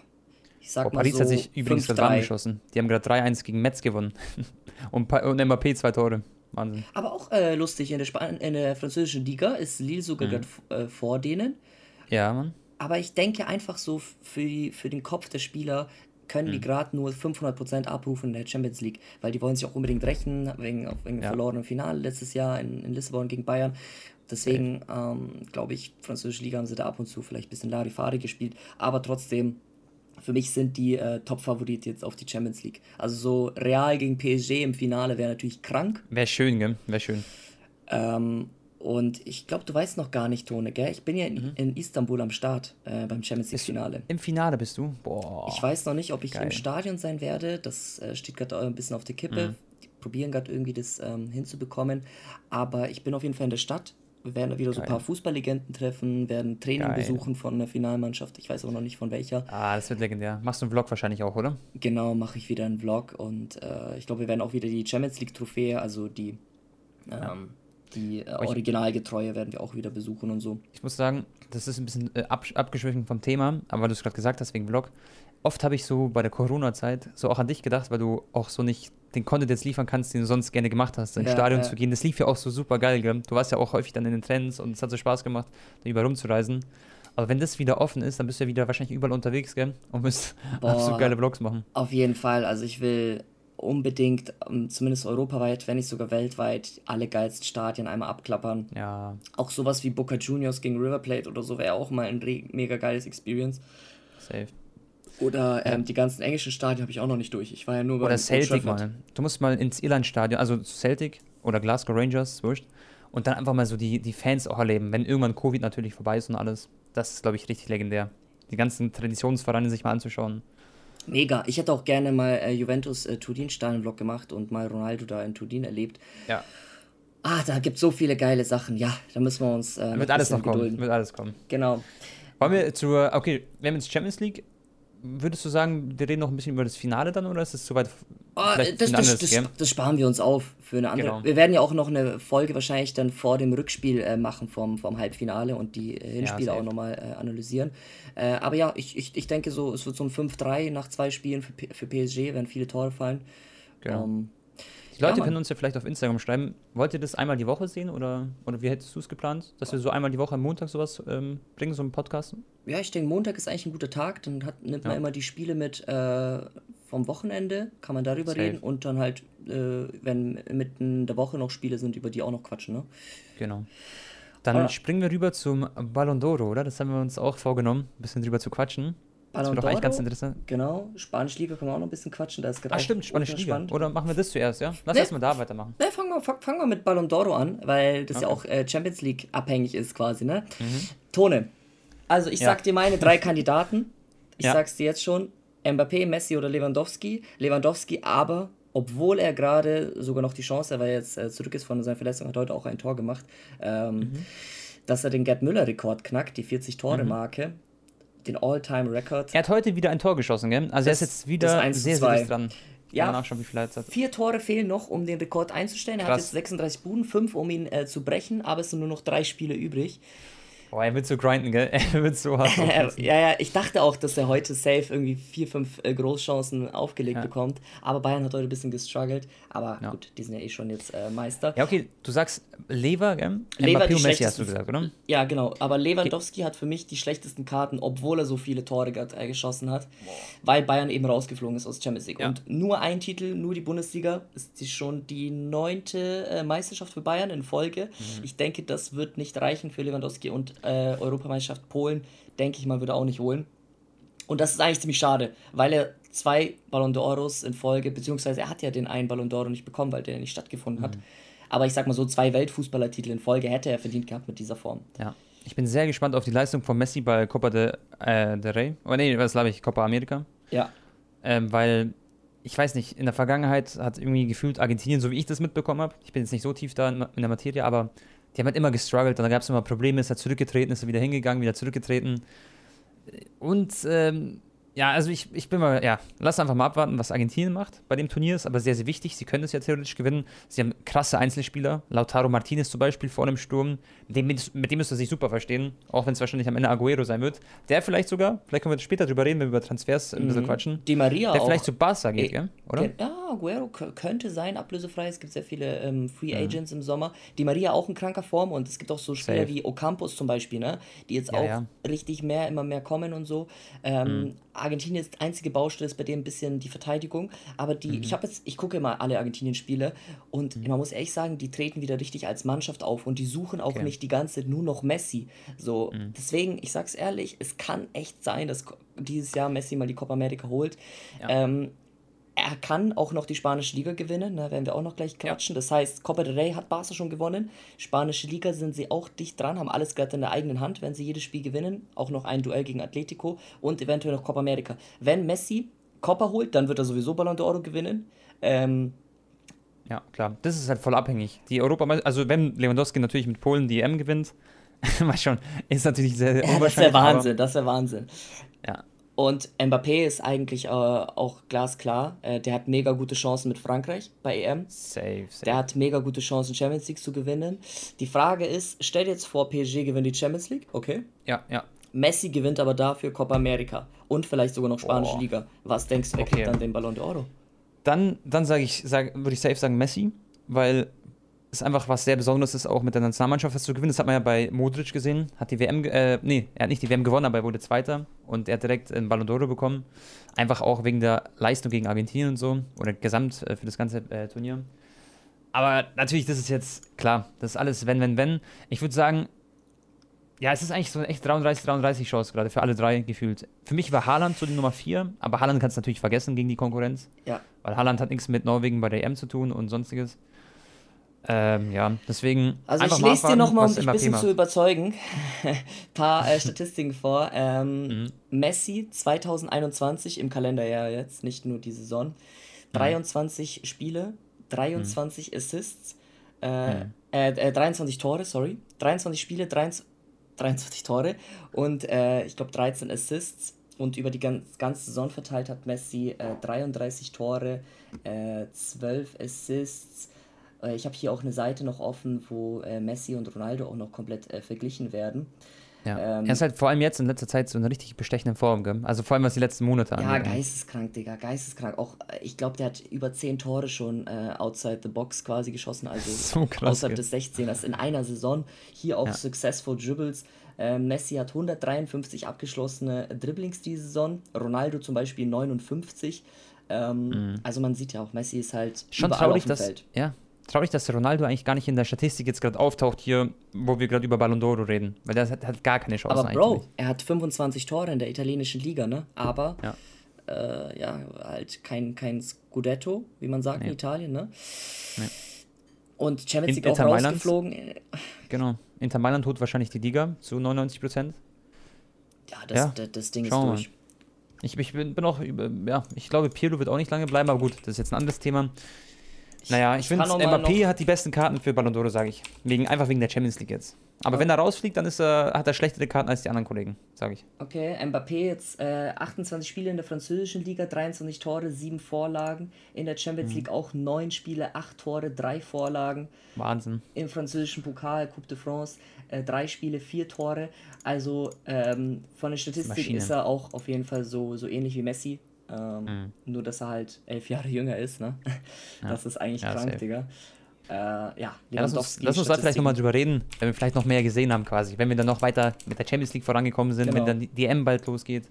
ich sag Oh, mal Paris so hat sich übrigens gerade 5-3. warm geschossen. Die haben gerade 3-1 gegen Metz gewonnen. und, Pa- und MAP zwei Tore. Wahnsinn. Aber auch äh, lustig, in der, Span in der französischen Liga ist Lille sogar Mhm. grad, äh, vor denen. Ja, Mann. Aber ich denke einfach so für, die, für den Kopf der Spieler können Mhm. die gerade nur 500% abrufen in der Champions League, weil die wollen sich auch unbedingt rächen wegen, wegen dem Ja. verlorenen Finale letztes Jahr in, in Lissabon gegen Bayern. Deswegen ähm, glaube ich, französische Liga haben sie da ab und zu vielleicht ein bisschen Larifari gespielt, aber trotzdem, für mich sind die äh, Top-Favorit jetzt auf die Champions League. Also so Real gegen PSG im Finale wäre natürlich krank. Wäre schön, gell? Wäre schön. Ähm, und ich glaube, du weißt noch gar nicht, Tone, gell? Ich bin ja in, Mhm. in Istanbul am Start äh, beim Champions League-Finale. Im Finale bist du? Boah. Ich weiß noch nicht, ob ich geil. im Stadion sein werde. Das äh, steht gerade ein bisschen auf der Kippe. Mhm. Die probieren gerade irgendwie das ähm, hinzubekommen. Aber ich bin auf jeden Fall in der Stadt. Wir werden wieder so ein Geil. paar Fußballlegenden treffen, werden Training Geil. besuchen von der Finalmannschaft. Ich weiß auch noch nicht von welcher. Ah, das wird legendär. Machst du einen Vlog wahrscheinlich auch, oder? Genau, mache ich wieder einen Vlog und äh, ich glaube, wir werden auch wieder die Champions League Trophäe, also die, ähm, die äh, Originalgetreue werden wir auch wieder besuchen und so. Ich muss sagen, das ist ein bisschen äh, ab, abgeschwiffen vom Thema, aber weil du es gerade gesagt hast, wegen Vlog. Oft habe ich so bei der Corona-Zeit so auch an dich gedacht, weil du auch so nicht den Content jetzt liefern kannst, den du sonst gerne gemacht hast, ins Ja, Stadion ja. zu gehen. Das lief ja auch so super geil, gell? Du warst ja auch häufig dann in den Trends und es hat so Spaß gemacht, da überall rumzureisen. Aber wenn das wieder offen ist, dann bist du ja wieder wahrscheinlich überall unterwegs, gell? Und wirst Boah. absolut geile Vlogs machen. Auf jeden Fall, also ich will unbedingt, ähm, zumindest europaweit, wenn nicht sogar weltweit, alle geilsten Stadien einmal abklappern. Ja, Auch sowas wie Boca Juniors gegen River Plate oder so wäre auch mal ein mega geiles Experience. safe. Oder ähm, die ganzen englischen Stadien habe ich auch noch nicht durch. Ich war ja nur Oder beim Celtic mal. Du musst mal ins Irland-Stadion, also zu Celtic oder Glasgow Rangers, wurscht. Und dann einfach mal so die, die Fans auch erleben, wenn irgendwann Covid natürlich vorbei ist und alles. Das ist, glaube ich, richtig legendär. Die ganzen Traditionsvereine sich mal anzuschauen. Mega. Ich hätte auch gerne mal äh, Juventus äh, Turin-Stadion-Vlog gemacht und mal Ronaldo da in Turin erlebt. Ja. Ah, da gibt so viele geile Sachen. Ja, da müssen wir uns äh, Wird alles noch kommen. gedulden. Wird alles kommen. Genau. Wollen wir zur, okay, wir haben jetzt Champions League. Würdest du sagen, wir reden noch ein bisschen über das Finale dann oder ist es zu weit? Oh, das, das, das, das sparen wir uns auf für eine andere. Genau. Wir werden ja auch noch eine Folge wahrscheinlich dann vor dem Rückspiel äh, machen vom, vom Halbfinale und die äh, Hinspiele safe. auch nochmal äh, analysieren. Äh, aber ja, ich, ich, ich denke so, es wird so ein 5-3 nach zwei Spielen für, für PSG, werden viele Tore fallen. Genau. Ähm, Die Leute Mann. können uns ja vielleicht auf Instagram schreiben. Wollt ihr das einmal die Woche sehen oder, oder wie hättest du es geplant? Dass wir so einmal die Woche am Montag sowas ähm, bringen, so einen Podcast? ja, ich denke, Montag ist eigentlich ein guter Tag. Dann hat, nimmt man Ja. immer die Spiele mit äh, vom Wochenende, kann man darüber Safe. reden und dann halt, äh, wenn mitten der Woche noch Spiele sind, über die auch noch quatschen. Ne? Genau. Dann Ah. springen wir rüber zum Ballon d'Oro, oder? Das haben wir uns auch vorgenommen, ein bisschen drüber zu quatschen. Das Ballon wird doch eigentlich ganz interessant. Genau, Spanische Liga können wir auch noch ein bisschen quatschen. Da ist gerade Ah, stimmt, Spanische ultra Liga. spannend. Oder machen wir das zuerst, ja? Lass Nee. erst mal da weitermachen. Ne, fangen wir, fang, fangen wir mit Ballon d'Oro an, weil das ja Okay. auch äh, Champions League abhängig ist quasi, ne? Tone, also ich Ja. sag dir meine drei Kandidaten. Ich Ja. sag's dir jetzt schon. Mbappé, Messi oder Lewandowski. Lewandowski aber, obwohl er gerade sogar noch die Chance, weil er jetzt äh, zurück ist von seiner Verletzung, hat heute auch ein Tor gemacht, ähm, Mhm. dass er den Gerd Müller-Rekord knackt, die 40-Tore-Marke, den All-Time-Record. Er hat heute wieder ein Tor geschossen, gell? Also er ist Das- jetzt wieder das 1 zu sehr, 2. sehr dran. Ja. Nachschauen, wie viel er jetzt hat. Vier Tore fehlen noch, um den Rekord einzustellen. Er hat Krass. jetzt 36 Buden, fünf, um ihn äh, zu brechen, aber es sind nur noch drei Spiele übrig. Boah, er wird so grinden, gell? Er wird so hart. Ja, ja, ich dachte auch, dass er heute safe irgendwie vier, fünf äh, Großchancen aufgelegt Ja. bekommt. Aber Bayern hat heute ein bisschen gestruggelt. Aber Ja. gut, die sind ja eh schon jetzt äh, Meister. ja, okay, du sagst Lever, gell? Lever Mbappé und Messi hast du gesagt, oder? Ja, genau. Aber Lewandowski hat für mich die schlechtesten Karten, obwohl er so viele Tore äh, geschossen hat, weil Bayern eben rausgeflogen ist aus Champions League. Ja. Und nur ein Titel, nur die Bundesliga, ist die schon die neunte äh, Meisterschaft für Bayern in Folge. Mhm. Ich denke, das wird nicht reichen für Lewandowski und äh, Europameisterschaft Polen, denke ich mal, wird er auch nicht holen. Und das ist eigentlich ziemlich schade, weil er zwei Ballon d'Oros in Folge, beziehungsweise er hat ja den einen Ballon d'Oro nicht bekommen, weil der nicht stattgefunden Mhm. hat. Aber ich sag mal so, zwei Weltfußballertitel in Folge hätte er verdient gehabt mit dieser Form. Ja. Ich bin sehr gespannt auf die Leistung von Messi bei Copa de, äh, de Rey. Oh nee, was glaube ich, Copa America. Ja, Ähm, weil, ich weiß nicht, in der Vergangenheit hat irgendwie gefühlt Argentinien, so wie ich das mitbekommen habe, ich bin jetzt nicht so tief da in, in der Materie, aber die haben halt immer gestruggelt und da gab es immer Probleme, ist er zurückgetreten, ist er wieder hingegangen, wieder zurückgetreten. Und ähm, ja, also ich, ich bin mal, ja, lass einfach mal abwarten, was Argentinien macht bei dem Turnier. Ist aber sehr, sehr wichtig. Sie können es ja theoretisch gewinnen. Sie haben krasse Einzelspieler. Lautaro Martinez zum Beispiel vor dem Sturm. Mit dem, mit dem müsste sich super verstehen. Auch wenn es wahrscheinlich am Ende Aguero sein wird. Der vielleicht sogar, vielleicht können wir später drüber reden, wenn wir über Transfers ein bisschen mhm. quatschen. Die Maria Der auch. vielleicht zu Barca geht, äh, oder? Ja, Aguero könnte sein, ablösefrei. Es gibt sehr viele ähm, Free mhm. Agents mhm. im Sommer. Die Maria auch in kranker Form und es gibt auch so Spieler Safe. wie Ocampos zum Beispiel, ne? Die jetzt ja, auch ja. richtig mehr, immer mehr kommen und so. Ähm, mhm. Argentinien ist einzige Baustelle ist bei dem ein bisschen die Verteidigung. Aber die, mhm. ich habe jetzt, ich gucke immer alle Argentinien-Spiele und mhm. man muss ehrlich sagen, die treten wieder richtig als Mannschaft auf und die suchen auch okay. nicht die ganze nur noch Messi. So, mhm. deswegen, ich sag's ehrlich, es kann echt sein, dass dieses Jahr Messi mal die Copa America holt. Ja. Ähm, er kann auch noch die spanische Liga gewinnen, da werden wir auch noch gleich quatschen. Ja. Das heißt, Copa del Rey hat Barca schon gewonnen. Spanische Liga sind sie auch dicht dran, haben alles gerade in der eigenen Hand, wenn sie jedes Spiel gewinnen. Auch noch ein Duell gegen Atletico und eventuell noch Copa America. Wenn Messi Copa holt, dann wird er sowieso Ballon d'Oro gewinnen. Ähm, ja, klar. Das ist halt voll abhängig. Die Europa, also wenn Lewandowski natürlich mit Polen die EM gewinnt, mal schon, ist natürlich sehr, sehr ja, Das wäre Wahnsinn, das wäre Wahnsinn. Ja, und Mbappé ist eigentlich äh, auch glasklar. Äh, der hat mega gute Chancen mit Frankreich bei EM. Safe, safe. Der hat mega gute Chancen, Champions League zu gewinnen. Die Frage ist: Stell dir jetzt vor, PSG gewinnt die Champions League, okay? Ja, ja. Messi gewinnt aber dafür Copa America und vielleicht sogar noch Spanische oh. Liga. Was denkst du, wer okay. kriegt dann den Ballon d'Oro? Dann, dann sage ich, sag, würde ich safe sagen Messi, weil ist einfach was sehr Besonderes ist, auch mit der Nationalmannschaft was zu gewinnen. Das hat man ja bei Modric gesehen. Hat die WM, äh, nee, er hat nicht die WM gewonnen, aber er wurde Zweiter und er hat direkt einen Ballon d'Oro bekommen. Einfach auch wegen der Leistung gegen Argentinien und so oder gesamt äh, für das ganze äh, Turnier. Aber natürlich, das ist jetzt klar, das ist alles wenn, wenn, wenn. Ich würde sagen, ja, es ist eigentlich so eine echt 33, 33 Chance gerade für alle drei gefühlt. Für mich war Haaland so die Nummer 4, aber Haaland kannst du natürlich vergessen gegen die Konkurrenz. Ja. Weil Haaland hat nichts mit Norwegen bei der EM zu tun und sonstiges. Ähm, ja, deswegen. Also ich lese dir nochmal, um dich ein bisschen macht. zu überzeugen, ein paar äh, Statistiken vor. Ähm, mhm. Messi 2021 im Kalenderjahr jetzt, nicht nur die Saison. 23 mhm. Spiele, 23 mhm. Assists, äh, mhm. äh, 23 Tore, sorry. 23 Spiele, 23, 23 Tore und äh, ich glaube 13 Assists. Und über die ganz, ganze Saison verteilt hat Messi 33 äh, Tore, 12 äh, Assists, äh, ich habe hier auch eine Seite noch offen, wo äh, Messi und Ronaldo auch noch komplett äh, verglichen werden. Ja. Ähm, er ist halt vor allem jetzt in letzter Zeit so eine richtig bestechende Form, gell? Also vor allem was die letzten Monate angeht. Ja, geisteskrank, Digga, geisteskrank. Auch, ich glaube, der hat über 10 Tore schon äh, outside the box quasi geschossen, also so krass, außerhalb gell? des 16ers in einer Saison. Hier auch ja. Successful Dribbles. Äh, Messi hat 153 abgeschlossene Dribblings diese Saison, Ronaldo zum Beispiel 59. Ähm, mhm. Also man sieht ja auch, Messi ist halt schon traurig, dass, Feld. Ja, traurig, dass Ronaldo eigentlich gar nicht in der Statistik jetzt gerade auftaucht hier, wo wir gerade über Ballon d'Oro reden. Weil der hat, hat, gar keine Chance. Aber Bro, eigentlich. er hat 25 Tore in der italienischen Liga, ne? Aber ja, äh, ja halt kein, kein Scudetto, wie man sagt nee. in Italien, ne? Nee. Und Champions League in, auch Inter rausgeflogen. Genau. Inter Mailand holt wahrscheinlich die Liga zu 99 Prozent. Ja, das, ja. das, das Ding Schauen ist durch. Ich, ich bin, bin auch, ja, ich glaube, Pirlo wird auch nicht lange bleiben, aber gut, das ist jetzt ein anderes Thema. Naja, ich, ich finde, Mbappé hat die besten Karten für Ballon d'Oro, sage ich. Wegen, einfach wegen der Champions League jetzt. Aber ja. wenn er rausfliegt, dann ist er, hat er schlechtere Karten als die anderen Kollegen, sage ich. Okay, Mbappé jetzt äh, 28 Spiele in der französischen Liga, 23 Tore, 7 Vorlagen. In der Champions mhm. League auch 9 Spiele, 8 Tore, 3 Vorlagen. Wahnsinn. Im französischen Pokal, Coupe de France, 3 äh, Spiele, 4 Tore. Also ähm, von der Statistik ist er auch auf jeden Fall so, so ähnlich wie Messi. Ähm, mhm. Nur, dass er halt elf Jahre jünger ist, ne? Ja. Das ist eigentlich ja, krank, safe. Digga. Äh, ja, lass uns, lass uns da vielleicht nochmal drüber reden, wenn wir vielleicht noch mehr gesehen haben, quasi. Wenn wir dann noch weiter mit der Champions League vorangekommen sind, genau. wenn dann die, die M bald losgeht.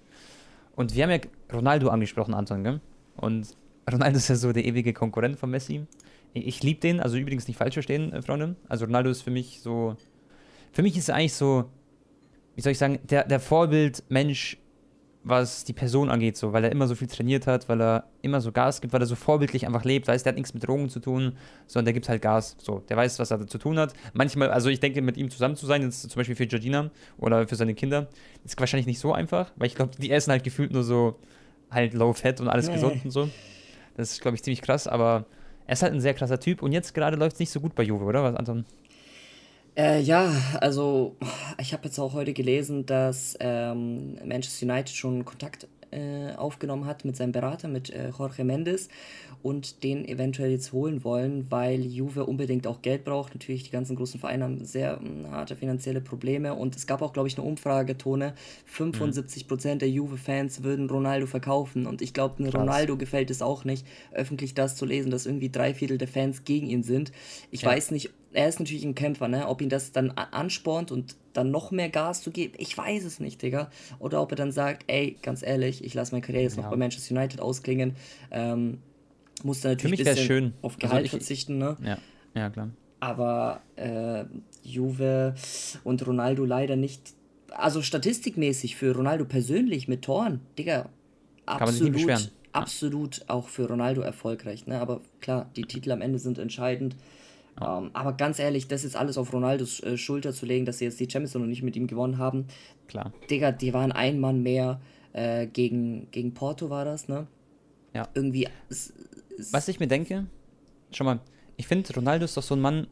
Und wir haben ja Ronaldo angesprochen, Anton, gell? Und Ronaldo ist ja so der ewige Konkurrent von Messi. Ich liebe den, also übrigens nicht falsch verstehen, äh, Freunde. Also Ronaldo ist für mich so. Für mich ist er eigentlich so, wie soll ich sagen, der, der Vorbild-Mensch was die Person angeht, so, weil er immer so viel trainiert hat, weil er immer so Gas gibt, weil er so vorbildlich einfach lebt, weiß, der hat nichts mit Drogen zu tun, sondern der gibt halt Gas, so, der weiß, was er zu tun hat. Manchmal, also ich denke, mit ihm zusammen zu sein, jetzt zum Beispiel für Georgina oder für seine Kinder, ist wahrscheinlich nicht so einfach, weil ich glaube, die essen halt gefühlt nur so halt low fat und alles nee. gesund und so. Das ist, glaube ich, ziemlich krass, aber er ist halt ein sehr krasser Typ und jetzt gerade läuft es nicht so gut bei Juve, oder was, Anton? Äh, ja, also ich habe jetzt auch heute gelesen, dass ähm, Manchester United schon Kontakt äh, aufgenommen hat mit seinem Berater, mit äh, Jorge Mendes und den eventuell jetzt holen wollen, weil Juve unbedingt auch Geld braucht. Natürlich, die ganzen großen Vereine haben sehr mh, hm, harte finanzielle Probleme und es gab auch, glaube ich, eine Umfrage, Tone, 75% mhm. der Juve-Fans würden Ronaldo verkaufen und ich glaube, Ronaldo gefällt es auch nicht, öffentlich das zu lesen, dass irgendwie drei Viertel der Fans gegen ihn sind. Ich ja. weiß nicht, er ist natürlich ein Kämpfer, ne? Ob ihn das dann anspornt und dann noch mehr Gas zu geben, ich weiß es nicht, Digga. Oder ob er dann sagt, ey, ganz ehrlich, ich lasse meine Karriere jetzt ja. noch bei Manchester United ausklingen. Ähm, muss da natürlich ein bisschen schön. auf also Gehalt also ich, verzichten, ne? Ja, ja klar. Aber äh, Juve und Ronaldo leider nicht. Also statistikmäßig für Ronaldo persönlich mit Toren, Digga, absolut, absolut auch für Ronaldo erfolgreich. Ne? Aber klar, die Titel am Ende sind entscheidend. Ja. Ähm, aber ganz ehrlich, das jetzt alles auf Ronaldos äh, Schulter zu legen, dass sie jetzt die Champions noch nicht mit ihm gewonnen haben. Klar. Digga, die waren ein Mann mehr äh, gegen, gegen Porto, war das, ne? Ja. Irgendwie. Was ich mir denke, schau mal, ich finde, Ronaldo ist doch so ein Mann,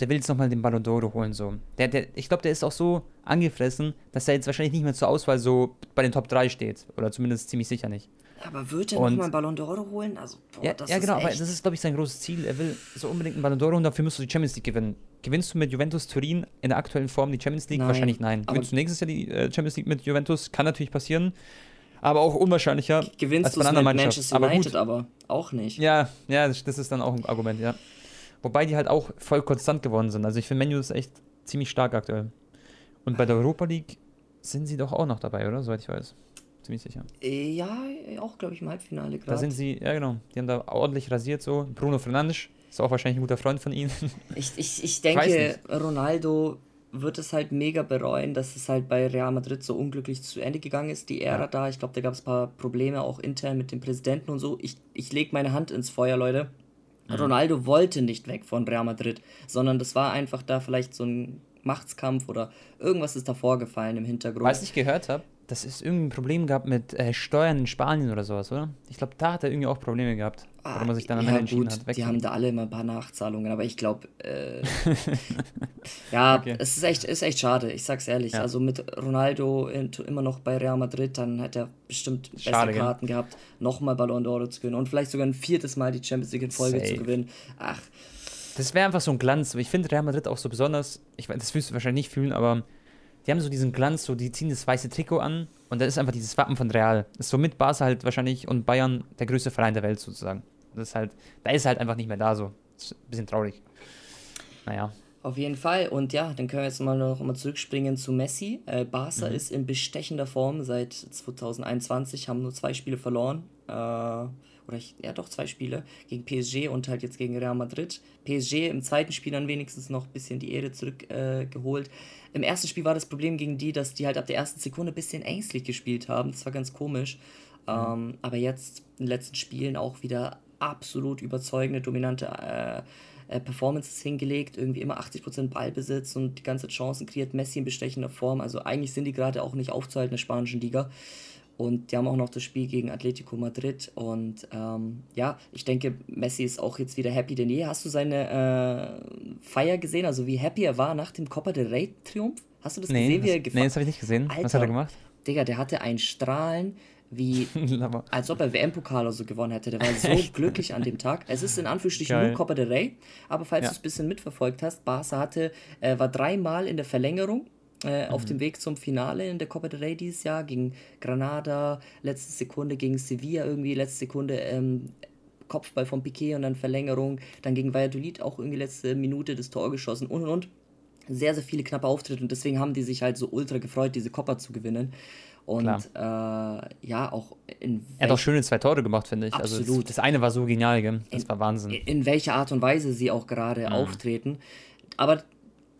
der will jetzt nochmal den Ballon d'Oro holen. So. Der, der, ich glaube, der ist auch so angefressen, dass er jetzt wahrscheinlich nicht mehr zur Auswahl so bei den Top 3 steht. Oder zumindest ziemlich sicher nicht. Aber wird er nochmal einen Ballon d'Oro holen? Also, boah, ja, ja genau, aber das ist, glaube ich, sein großes Ziel. Er will so unbedingt einen Ballon d'Oro und dafür musst du die Champions League gewinnen. Gewinnst du mit Juventus Turin in der aktuellen Form die Champions League? Nein, Wahrscheinlich nein. Gewinnst du nächstes Jahr die äh, Champions League mit Juventus? Kann natürlich passieren. Aber auch unwahrscheinlicher. Gewinnst du es mit Manchester United aber, aber, auch nicht. Ja, ja, das ist dann auch ein Argument, ja. Wobei die halt auch voll konstant geworden sind. Also ich finde, Menu ist echt ziemlich stark aktuell. Und bei der Europa League sind sie doch auch noch dabei, oder? Soweit ich weiß ziemlich sicher. Äh, ja, auch, glaube ich, im Halbfinale gerade. Da sind sie, ja genau, die haben da ordentlich rasiert so. Bruno Fernandes ist auch wahrscheinlich ein guter Freund von ihnen. Ich, ich, ich denke, Ronaldo wird es halt mega bereuen, dass es halt bei Real Madrid so unglücklich zu Ende gegangen ist, die Ära ja. da. Ich glaube, da gab es ein paar Probleme auch intern mit dem Präsidenten und so. Ich, ich lege meine Hand ins Feuer, Leute. Mhm. Ronaldo wollte nicht weg von Real Madrid, sondern das war einfach da vielleicht so ein Machtskampf oder irgendwas ist da vorgefallen im Hintergrund. Was ich gehört habe, dass es irgendein Problem gab mit äh, Steuern in Spanien oder sowas, oder? Ich glaube, da hat er irgendwie auch Probleme gehabt, ah, warum er sich dann am ja, Ende entschieden gut, hat. Die haben da alle immer ein paar Nachzahlungen, aber ich glaube, äh, ja, okay. es ist echt, ist echt schade, ich sag's ehrlich. Ja. Also mit Ronaldo in, immer noch bei Real Madrid, dann hätte er bestimmt bessere schade, Karten gell? gehabt, nochmal Ballon d'Oro zu gewinnen und vielleicht sogar ein viertes Mal die Champions League in Folge Safe. zu gewinnen. Ach. Das wäre einfach so ein Glanz. Ich finde Real Madrid auch so besonders, ich das wirst du wahrscheinlich nicht fühlen, aber die haben so diesen Glanz, so die ziehen das weiße Trikot an und da ist einfach dieses Wappen von Real. Das ist so mit Barca halt wahrscheinlich und Bayern der größte Verein der Welt sozusagen. Das ist halt, da ist halt einfach nicht mehr da so. Das ist ein bisschen traurig. Naja. Auf jeden Fall. Und ja, dann können wir jetzt mal noch mal zurückspringen zu Messi. Äh, Barca mhm. ist in bestechender Form seit 2021, haben nur zwei Spiele verloren. Äh, oder ich, ja doch zwei Spiele gegen PSG und halt jetzt gegen Real Madrid. PSG im zweiten Spiel dann wenigstens noch ein bisschen die Ehre zurückgeholt. Äh, Im ersten Spiel war das Problem gegen die, dass die halt ab der ersten Sekunde ein bisschen ängstlich gespielt haben. Das war ganz komisch. Mhm. Ähm, aber jetzt in den letzten Spielen auch wieder absolut überzeugende, dominante äh, äh, Performances hingelegt, irgendwie immer 80% Ballbesitz und die ganze Chancen kreiert Messi in bestechender Form. Also eigentlich sind die gerade auch nicht aufzuhalten in der spanischen Liga. Und die haben auch noch das Spiel gegen Atletico Madrid. Und ähm, ja, ich denke, Messi ist auch jetzt wieder happy denn je. Hast du seine äh, Feier gesehen? Also wie happy er war nach dem Copa del Rey Triumph? Hast du das nee, gesehen, wie er gefahren Nee, das habe ich nicht gesehen. Alter, Was hat er gemacht? Digga, der hatte ein Strahlen wie, als ob er WM-Pokal oder so gewonnen hätte. Der war so glücklich an dem Tag. Es ist in Anführungsstrichen Geil. nur Copa del Rey, aber falls ja. du es ein bisschen mitverfolgt hast, Barca hatte, äh, war dreimal in der Verlängerung äh, mhm. auf dem Weg zum Finale in der Copa del Rey dieses Jahr gegen Granada, letzte Sekunde gegen Sevilla irgendwie, letzte Sekunde ähm, Kopfball von Piquet und dann Verlängerung, dann gegen Valladolid auch irgendwie letzte Minute das Tor geschossen und und und. Sehr, sehr viele knappe Auftritte und deswegen haben die sich halt so ultra gefreut, diese Copa zu gewinnen. Und äh, ja, auch in. Er hat auch schöne zwei Tore gemacht, finde ich. Also Absolut. Also das, das, eine war so genial, gell? das in, war Wahnsinn. In welcher Art und Weise sie auch gerade mhm. auftreten. Aber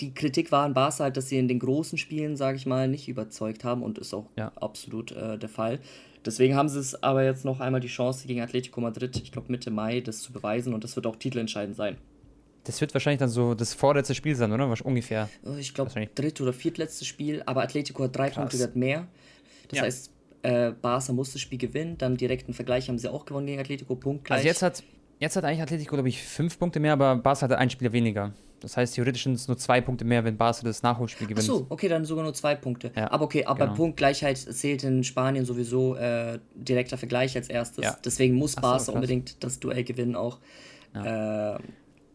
die Kritik war an Barca halt, dass sie in den großen Spielen, sage ich mal, nicht überzeugt haben und ist auch ja. absolut äh, der Fall. Deswegen haben sie es aber jetzt noch einmal die Chance gegen Atletico Madrid, ich glaube Mitte Mai, das zu beweisen und das wird auch titelentscheidend sein. Das wird wahrscheinlich dann so das vorletzte Spiel sein, oder? Ungefähr. Äh, ich glaube, dritt- oder viertletztes Spiel, aber Atletico hat drei Krass. Punkte mehr. Das ja. heißt, äh, Barca muss das Spiel gewinnen, dann direkten Vergleich haben sie auch gewonnen gegen Atletico, Punkt gleich. Also jetzt hat, jetzt hat eigentlich Atletico, glaube ich, fünf Punkte mehr, aber Barca hatte ein Spiel weniger. Das heißt, theoretisch sind es nur zwei Punkte mehr, wenn Barca das Nachholspiel gewinnt. Ach so, okay, dann sogar nur zwei Punkte. Ja, aber okay, aber genau. Punktgleichheit zählt in Spanien sowieso äh, direkter Vergleich als erstes. Ja. Deswegen muss so, unbedingt das Duell gewinnen auch. Ja. Äh,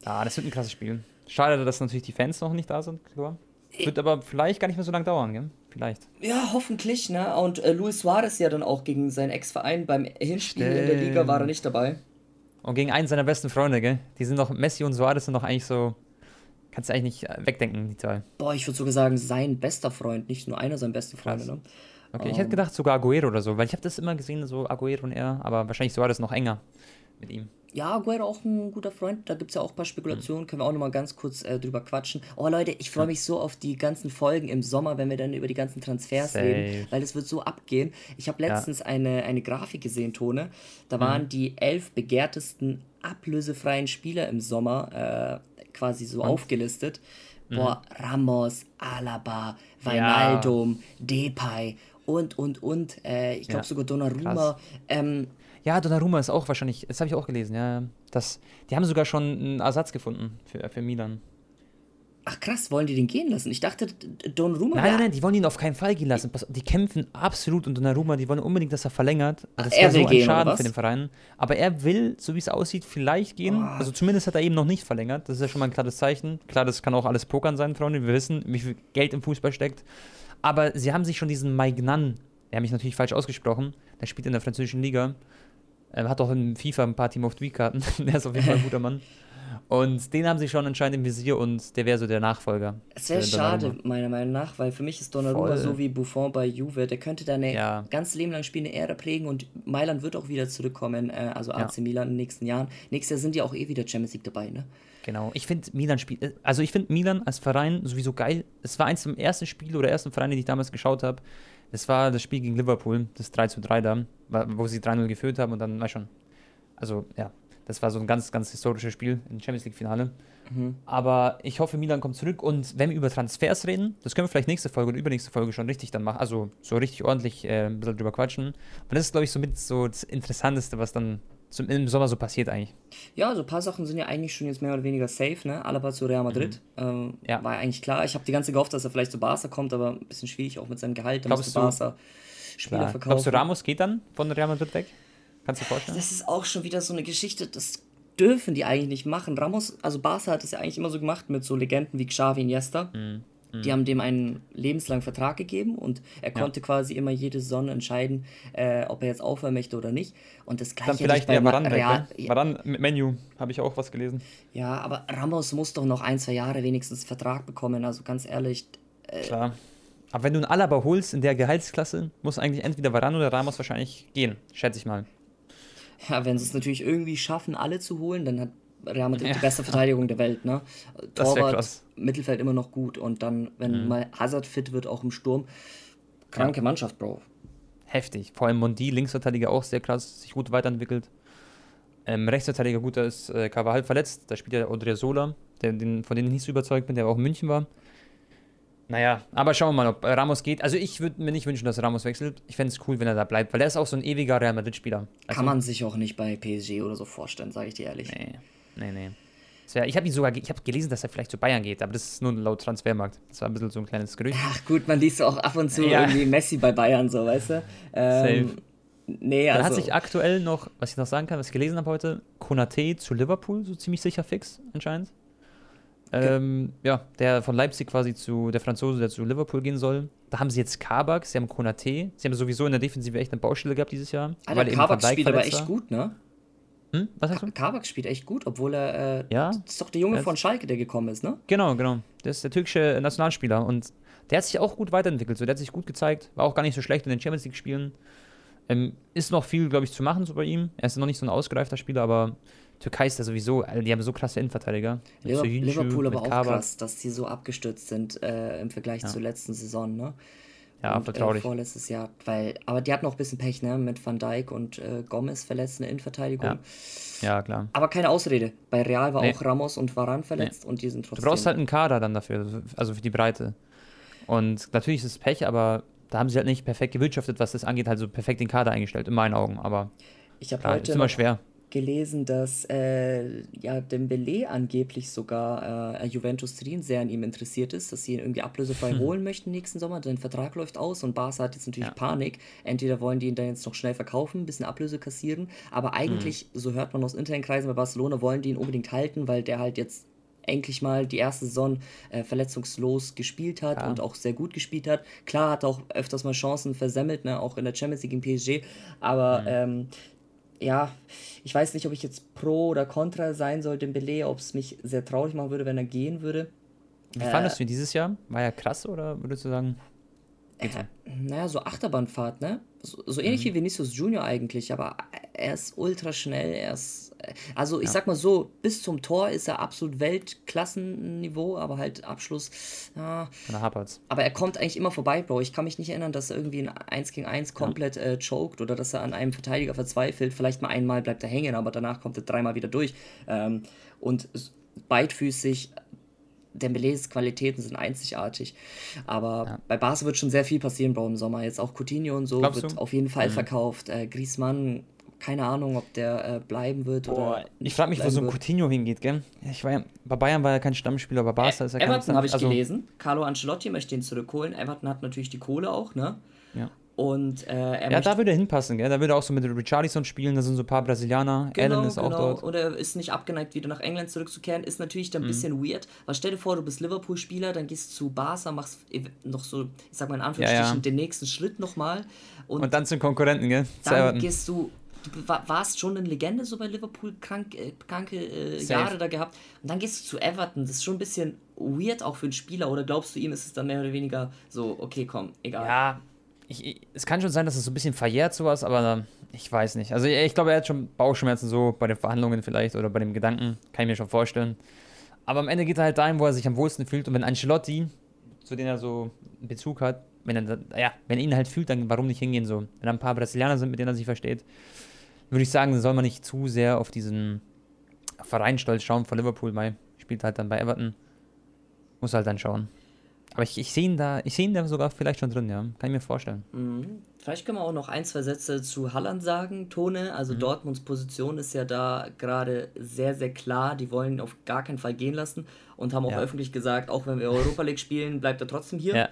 ah, das wird ein krasses Spiel. Schade, dass natürlich die Fans noch nicht da sind, klar. Wird aber vielleicht gar nicht mehr so lange dauern, gell? Vielleicht. Ja, hoffentlich, ne? Und äh, Luis Suarez ja dann auch gegen seinen Ex-Verein beim Hinspiel Stimmt. in der Liga war er nicht dabei. Und gegen einen seiner besten Freunde, gell? Die sind noch, Messi und Suarez sind noch eigentlich so, kannst du eigentlich nicht äh, wegdenken, die zwei. Boah, ich würde sogar sagen, sein bester Freund, nicht nur einer seiner besten Freunde, ne? Okay, um, ich hätte ähm. gedacht sogar Aguero oder so, weil ich habe das immer gesehen, so Aguero und er, aber wahrscheinlich Suarez noch enger mit ihm. Ja, Aguero auch ein guter Freund. Da gibt es ja auch ein paar Spekulationen. Mhm. Können wir auch nochmal ganz kurz äh, drüber quatschen. Oh Leute, ich freue mich so auf die ganzen Folgen im Sommer, wenn wir dann über die ganzen Transfers Safe. reden, weil es wird so abgehen. Ich habe letztens ja. eine, eine Grafik gesehen, Tone. Da waren mhm. die elf begehrtesten ablösefreien Spieler im Sommer äh, quasi so und? aufgelistet. Mhm. Boah, Ramos, Alaba, Wijnaldum, ja. Depay und, und, und. Äh, ich glaube ja. sogar Donnarumma. Ähm, ja, Donnarumma ist auch wahrscheinlich, das habe ich auch gelesen, ja. Das, die haben sogar schon einen Ersatz gefunden für, für Milan. Ach krass, wollen die den gehen lassen? Ich dachte, Donnarumma. Nein, nein, nein, die wollen ihn auf keinen Fall gehen lassen. Die kämpfen absolut und Donnarumma, die wollen unbedingt, dass er verlängert. Das er will so ein Schaden für den Verein. Aber er will, so wie es aussieht, vielleicht gehen. Oh. Also zumindest hat er eben noch nicht verlängert. Das ist ja schon mal ein klares Zeichen. Klar, das kann auch alles Pokern sein, Freunde. Wir wissen, wie viel Geld im Fußball steckt. Aber sie haben sich schon diesen Maignan, der hat mich natürlich falsch ausgesprochen, der spielt in der französischen Liga. Er hat auch in FIFA ein paar Team of the Week-Karten. der ist auf jeden Fall ein guter Mann. Und den haben sie schon anscheinend im Visier und der wäre so der Nachfolger. Es wäre schade, meiner Meinung nach, weil für mich ist Donnarumma Voll. so wie Buffon bei Juve. Der könnte da eine ja. ganz Leben lang spielende Ära prägen und Mailand wird auch wieder zurückkommen, äh, also AC ja. Milan in den nächsten Jahren. Nächstes Jahr sind ja auch eh wieder Champions League dabei, ne? Genau. Ich finde Milan spielt, äh, also ich finde Milan als Verein sowieso geil. Es war eins der ersten Spiele oder ersten Vereine, die ich damals geschaut habe. Das war das Spiel gegen Liverpool, das 3 zu 3 da, wo sie 3-0 geführt haben und dann, war schon, also ja, das war so ein ganz, ganz historisches Spiel im Champions League-Finale. Mhm. Aber ich hoffe, Milan kommt zurück. Und wenn wir über Transfers reden, das können wir vielleicht nächste Folge oder übernächste Folge schon richtig dann machen. Also so richtig ordentlich äh, ein bisschen drüber quatschen. Und das ist, glaube ich, so mit so das Interessanteste, was dann zum, im Sommer so passiert eigentlich. Ja, so ein paar Sachen sind ja eigentlich schon jetzt mehr oder weniger safe, ne? Alaba zu Real Madrid. Mhm. Ähm, ja. War ja eigentlich klar. Ich habe die ganze gehofft, dass er vielleicht zu Barca kommt, aber ein bisschen schwierig auch mit seinem Gehalt. Da musste Barca Spieler verkaufen. Glaubst du, Ramos geht dann von Real Madrid weg? Kannst du dir vorstellen? Das ist auch schon wieder so eine Geschichte, das dürfen die eigentlich nicht machen. Ramos, also Barca hat es ja eigentlich immer so gemacht mit so Legenden wie Xavi Iniesta. Mhm. mhm. Die haben dem einen lebenslangen Vertrag gegeben und er konnte ja. quasi immer jede Saison entscheiden, äh, ob er jetzt aufhören möchte oder nicht. Und das gleiche Dann vielleicht bei Maran, Real. Ne? Maran mit Menu habe ich auch was gelesen. Ja, aber Ramos muss doch noch ein, zwei Jahre wenigstens Vertrag bekommen. Also ganz ehrlich. Äh, Klar. Aber wenn du einen Alaba holst in der Gehaltsklasse, muss eigentlich entweder Varan oder Ramos wahrscheinlich gehen, schätze ich mal. Ja, wenn sie es natürlich irgendwie schaffen, alle zu holen, dann hat Real Madrid ja. die beste Verteidigung der Welt. Ne? Torwart, Mittelfeld immer noch gut. Und dann, wenn mhm. mal Hazard fit wird, auch im Sturm. Kranke ja. Mannschaft, Bro. Heftig. Vor allem Mondi, Linksverteidiger, auch sehr krass, sich gut weiterentwickelt. Ähm, Rechtsverteidiger, gut, da ist äh, Carvajal verletzt. Da spielt ja Odrea Sola, der, den, von dem ich nicht so überzeugt bin, der auch in München war. Naja, aber schauen wir mal, ob Ramos geht. Also ich würde mir nicht wünschen, dass Ramos wechselt. Ich fände es cool, wenn er da bleibt, weil er ist auch so ein ewiger Real Madrid-Spieler. Also, Kann man sich auch nicht bei PSG oder so vorstellen, sage ich dir ehrlich. Nee, nee, nee. Wär, ich habe sogar, ich habe gelesen, dass er vielleicht zu Bayern geht, aber das ist nur laut Transfermarkt. Das war ein bisschen so ein kleines Gerücht. Ach gut, man liest auch ab und zu ja. irgendwie Messi bei Bayern so, weißt du? Ähm, Safe. Nee, also. Dann hat sich aktuell noch, was ich noch sagen kann, was ich gelesen habe heute, Konate zu Liverpool, so ziemlich sicher fix anscheinend. Ähm, ja, der von Leipzig quasi zu, der Franzose, der zu Liverpool gehen soll. Da haben sie jetzt Kabak, sie haben Konate, sie haben sowieso in der Defensive echt eine Baustelle gehabt dieses Jahr. Alter, Kabak spielt aber echt gut, ne? Hm? Was hast du? Kabak spielt echt gut, obwohl er. Äh, ja. Das ist doch der Junge von Schalke, der gekommen ist, ne? Genau, genau. Der ist der türkische Nationalspieler und der hat sich auch gut weiterentwickelt. So, der hat sich gut gezeigt, war auch gar nicht so schlecht in den Champions League-Spielen. Ähm, ist noch viel, glaube ich, zu machen so bei ihm. Er ist noch nicht so ein ausgereifter Spieler, aber Türkei ist ja sowieso, die haben so krasse Innenverteidiger. Liverpool, Liverpool aber auch Kabak. krass, dass die so abgestürzt sind äh, im Vergleich ja. zur letzten Saison, ne? Ja, und, vertraulich. Äh, vorletztes Jahr, weil, aber die hatten auch ein bisschen Pech, ne? Mit Van Dijk und äh, Gomez verletzt in der Innenverteidigung. Ja. ja. klar. Aber keine Ausrede. Bei Real war nee. auch Ramos und Varan verletzt nee. und die sind trotzdem. Du brauchst halt einen Kader dann dafür, also für die Breite. Und natürlich ist es Pech, aber da haben sie halt nicht perfekt gewirtschaftet, was das angeht, halt so perfekt den Kader eingestellt, in meinen Augen. Aber ich habe heute ist immer schwer gelesen, dass äh, ja, Dembele angeblich sogar äh, Juventus Turin sehr an ihm interessiert ist, dass sie ihn irgendwie ablösefrei hm. holen möchten nächsten Sommer. Sein Vertrag läuft aus und Barca hat jetzt natürlich ja. Panik. Entweder wollen die ihn dann jetzt noch schnell verkaufen, ein bisschen Ablöse kassieren, aber eigentlich, hm. so hört man aus internen Kreisen bei Barcelona, wollen die ihn unbedingt halten, weil der halt jetzt endlich mal die erste Saison äh, verletzungslos gespielt hat ja. und auch sehr gut gespielt hat. Klar hat er auch öfters mal Chancen versemmelt, ne, auch in der Champions League im PSG, aber mhm. ähm, ja, ich weiß nicht, ob ich jetzt pro oder contra sein soll, dem Belay, ob es mich sehr traurig machen würde, wenn er gehen würde. Wie äh, fandest du ihn dieses Jahr? War er krass oder würdest du sagen? Äh, naja, so Achterbahnfahrt, ne? So, so ähnlich mhm. wie Vinicius Junior eigentlich, aber er ist ultra schnell, er ist. Also ich ja. sag mal so, bis zum Tor ist er absolut Weltklassenniveau, aber halt Abschluss. Ja, aber er kommt eigentlich immer vorbei, Bro. Ich kann mich nicht erinnern, dass er irgendwie in 1 gegen 1 komplett ja. äh, choked oder dass er an einem Verteidiger verzweifelt. Vielleicht mal einmal bleibt er hängen, aber danach kommt er dreimal wieder durch. Ähm, und beidfüßig Dembélés Qualitäten sind einzigartig. Aber ja. bei Barca wird schon sehr viel passieren, Bro, im Sommer. Jetzt auch Coutinho und so Glaubst wird du? auf jeden Fall mhm. verkauft. Äh, Griezmann, keine Ahnung, ob der äh, bleiben wird Boah, oder. Ich frage mich, wo so ein Coutinho hingeht, gell? Ich war ja, bei Bayern war er kein Stammspieler, bei Barca äh, ist er kein Everton habe ich also, gelesen. Carlo Ancelotti möchte ihn zurückholen. Everton hat natürlich die Kohle auch, ne? Ja. Und, äh, ja, da würde er hinpassen, gell? Da würde er auch so mit Richarlison spielen, da sind so ein paar Brasilianer. Genau, Allen ist genau. auch dort. Und er ist nicht abgeneigt, wieder nach England zurückzukehren. Ist natürlich dann ein mhm. bisschen weird. Weil stell dir vor, du bist Liverpool-Spieler, dann gehst du zu Barca, machst noch so, ich sag mal in Anführungsstrichen, ja, ja. den nächsten Schritt nochmal. Und, und dann zum Konkurrenten, gell? Dann gehst du du warst schon eine Legende so bei Liverpool, krank, äh, kranke äh, Jahre da gehabt. Und dann gehst du zu Everton. Das ist schon ein bisschen weird auch für einen Spieler. Oder glaubst du, ihm ist es dann mehr oder weniger so, okay, komm, egal. Ja, ich, es kann schon sein, dass es so ein bisschen verjährt, sowas, aber ich weiß nicht. Also ich glaube, er hat schon Bauchschmerzen so bei den Verhandlungen vielleicht oder bei dem Gedanken, kann ich mir schon vorstellen. Aber am Ende geht er halt dahin, wo er sich am wohlsten fühlt. Und wenn Ancelotti, zu dem er so einen Bezug hat, wenn er, ja, wenn er ihn halt fühlt, dann warum nicht hingehen so? Wenn da ein paar Brasilianer sind, mit denen er sich versteht, würde ich sagen, soll man nicht zu sehr auf diesen Vereinstolz schauen von Liverpool, weil spielt halt dann bei Everton. Muss halt dann schauen. Aber ich, ich sehe ihn da, ich sehe ihn da sogar vielleicht schon drin, ja. Kann ich mir vorstellen. Mhm. Vielleicht können wir auch noch ein, zwei Sätze zu Halland sagen, Tone. Also mhm. Dortmunds Position ist ja da gerade sehr, sehr klar. Die wollen ihn auf gar keinen Fall gehen lassen und haben auch ja. öffentlich gesagt, auch wenn wir Europa League spielen, bleibt er trotzdem hier. Ja.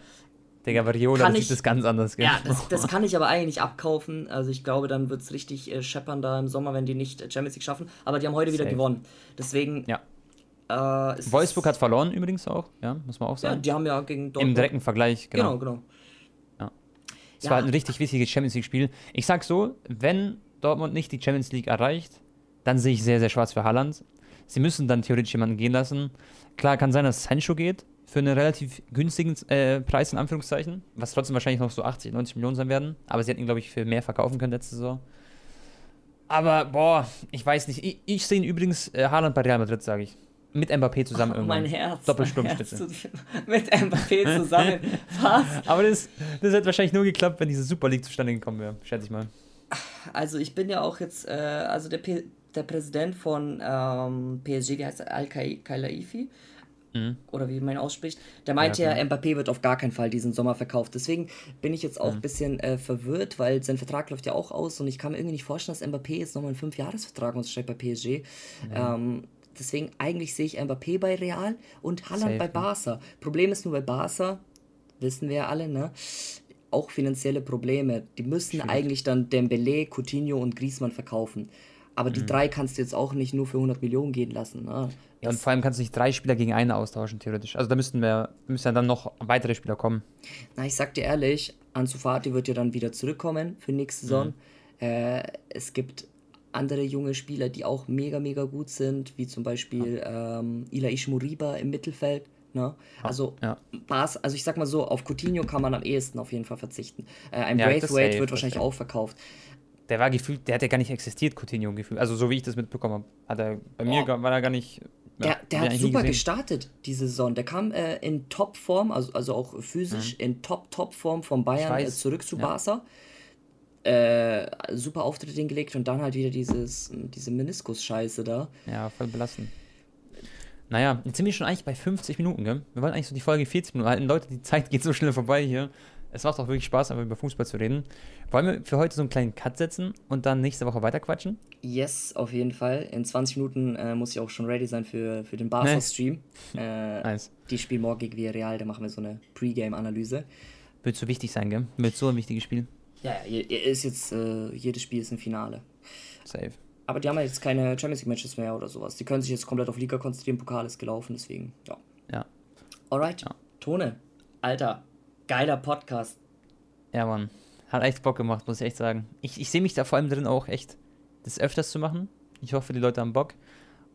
Digga, Variola sieht das ganz anders. Gell? Ja, das, das, kann ich aber eigentlich nicht abkaufen. Also ich glaube, dann wird es richtig äh, scheppern da im Sommer, wenn die nicht Champions League schaffen. Aber die haben heute Safe. wieder gewonnen. Deswegen ja. Äh, Wolfsburg hat verloren übrigens auch, ja, muss man auch sagen. Ja, die haben ja gegen Dortmund. Im direkten Vergleich, genau. Genau, genau. Ja. Es ja. war ein richtig wichtiges Champions League-Spiel. Ich sag so, wenn Dortmund nicht die Champions League erreicht, dann sehe ich sehr, sehr schwarz für Haaland. Sie müssen dann theoretisch jemanden gehen lassen. Klar, kann sein, dass Sancho geht für einen relativ günstigen äh, Preis, in Anführungszeichen, was trotzdem wahrscheinlich noch so 80, 90 Millionen sein werden. Aber sie hätten ihn, glaube ich, für mehr verkaufen können letzte Saison. Aber, boah, ich weiß nicht. Ich, ich sehe ihn übrigens äh, Haaland bei Real Madrid, sage ich mit Mbappé zusammen oh, irgendwann. Mein Herz. Doppelsturmspitze. mit Mbappé zusammen. Was? Aber das, das hätte wahrscheinlich nur geklappt, wenn diese Super League zustande gekommen wäre, schätze ich mal. Also ich bin ja auch jetzt, äh, also der, P der Präsident von ähm, PSG, wie heißt er? Al-Khelaifi. Mhm. Oder wie man ihn ausspricht, der meinte ja, ja, Mbappé wird auf gar keinen Fall diesen Sommer verkauft. Deswegen bin ich jetzt auch mhm. ein bisschen äh, verwirrt, weil sein Vertrag läuft ja auch aus und ich kann mir irgendwie nicht vorstellen, dass Mbappé jetzt nochmal einen Fünfjahresvertrag unterschreibt bei PSG. Mhm. Ähm, Deswegen eigentlich sehe ich Mbappé bei Real und Haaland Safe, bei Barca. Problem ist nur bei Barca, wissen wir ja alle, ne? Auch finanzielle Probleme. Die müssen Schwierig. eigentlich dann Dembele, Coutinho und Griezmann verkaufen. Aber die mhm. drei kannst du jetzt auch nicht nur für 100 Millionen gehen lassen. Ne? Ja, und vor allem kannst du nicht drei Spieler gegen einen austauschen, theoretisch. Also da müssten wir, müssen ja dann noch weitere Spieler kommen. Na, ich sag dir ehrlich, Ansu Fati wird ja dann wieder zurückkommen für nächste Saison. Mhm. Äh, es gibt andere junge Spieler, die auch mega, mega gut sind, wie zum Beispiel ähm, Ilaish Muriba im Mittelfeld. Ne? Also, ja. Bas, also ich sag mal so, auf Coutinho kann man am ehesten auf jeden Fall verzichten. Äh, ein ja, Braithwaite wird wahrscheinlich auch verkauft. Der war gefühlt, der hat ja gar nicht existiert, Coutinho gefühlt. Also so wie ich das mitbekommen habe. Hat er, bei mir war er gar nicht. Ja, der, der hat super gestartet diese Saison. Der kam äh, in Topform, also, also auch physisch mhm. in Top-Top-Form von Bayern äh, zurück zu. Barca äh, super Auftritt hingelegt und dann halt wieder dieses, diese Meniskus-Scheiße da. Ja, voll belastend. Naja, jetzt sind wir schon eigentlich bei 50 Minuten, gell? Wir wollen eigentlich so die Folge 40 Minuten halten. Leute, die Zeit geht so schnell vorbei hier. Es macht auch wirklich Spaß, einfach über Fußball zu reden. Wollen wir für heute so einen kleinen Cut setzen und dann nächste Woche weiterquatschen? Yes, auf jeden Fall. In 20 Minuten äh, muss ich auch schon ready sein für, für den Barca-Stream. Äh, nice. Die spielen morgen gegen Villarreal, da machen wir so eine Pre-Game-Analyse. Wird so wichtig sein, gell? Wird so ein wichtiges Spiel. Ja, ja, ist jetzt, äh, jedes Spiel ist ein Finale. Safe. Aber die haben ja jetzt keine Champions League Matches mehr oder sowas. Die können sich jetzt komplett auf Liga konzentrieren. Pokal ist gelaufen, deswegen, ja. Ja. Alright. Ja. Tone, Alter, geiler Podcast. Ja, Mann. Hat echt Bock gemacht, muss ich echt sagen. Ich, ich sehe mich da vor allem drin auch echt, das öfters zu machen. Ich hoffe, die Leute haben Bock.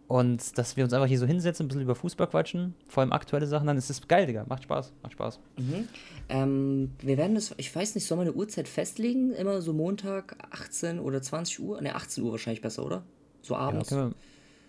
Und dass wir uns einfach hier so hinsetzen, ein bisschen über Fußball quatschen, vor allem aktuelle Sachen, dann ist es geil, Digga. Macht Spaß, macht Spaß. Mhm. Ähm, wir werden das, ich weiß nicht, soll man eine Uhrzeit festlegen? Immer so Montag, 18 oder 20 Uhr? Ne, 18 Uhr wahrscheinlich besser, oder? So abends. Ja, wir,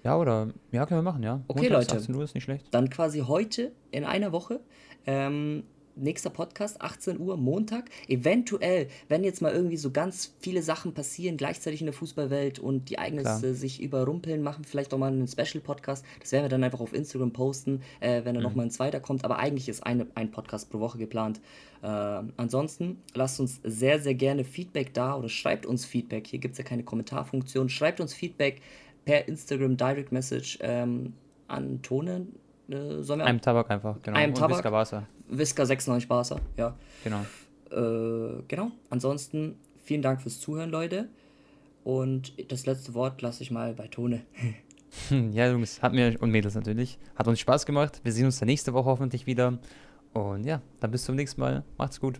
ja oder, ja, können wir machen, ja. Okay, Montags, Leute. 18 Uhr ist nicht schlecht. Dann quasi heute in einer Woche. Ähm, nächster Podcast, 18 Uhr, Montag. Eventuell, wenn jetzt mal irgendwie so ganz viele Sachen passieren, gleichzeitig in der Fußballwelt und die Ereignisse sich überrumpeln, machen vielleicht auch mal einen Special-Podcast. Das werden wir dann einfach auf Instagram posten, äh, wenn da mhm. nochmal ein zweiter kommt. Aber eigentlich ist eine, ein Podcast pro Woche geplant. Äh, ansonsten lasst uns sehr, sehr gerne Feedback da oder schreibt uns Feedback. Hier gibt es ja keine Kommentarfunktion. Schreibt uns Feedback per Instagram Direct Message ähm, an Tone äh, sollen wir einem Tabak einfach, genau. Einem Tabak. Visca Barca. Visca 96 Barca, ja. Genau. Äh, genau. Ansonsten vielen Dank fürs Zuhören, Leute. Und das letzte Wort lasse ich mal bei Tone. ja, Jungs, hat mir und Mädels natürlich. Hat uns Spaß gemacht. Wir sehen uns dann nächste Woche hoffentlich wieder. Und ja, dann bis zum nächsten Mal. Macht's gut.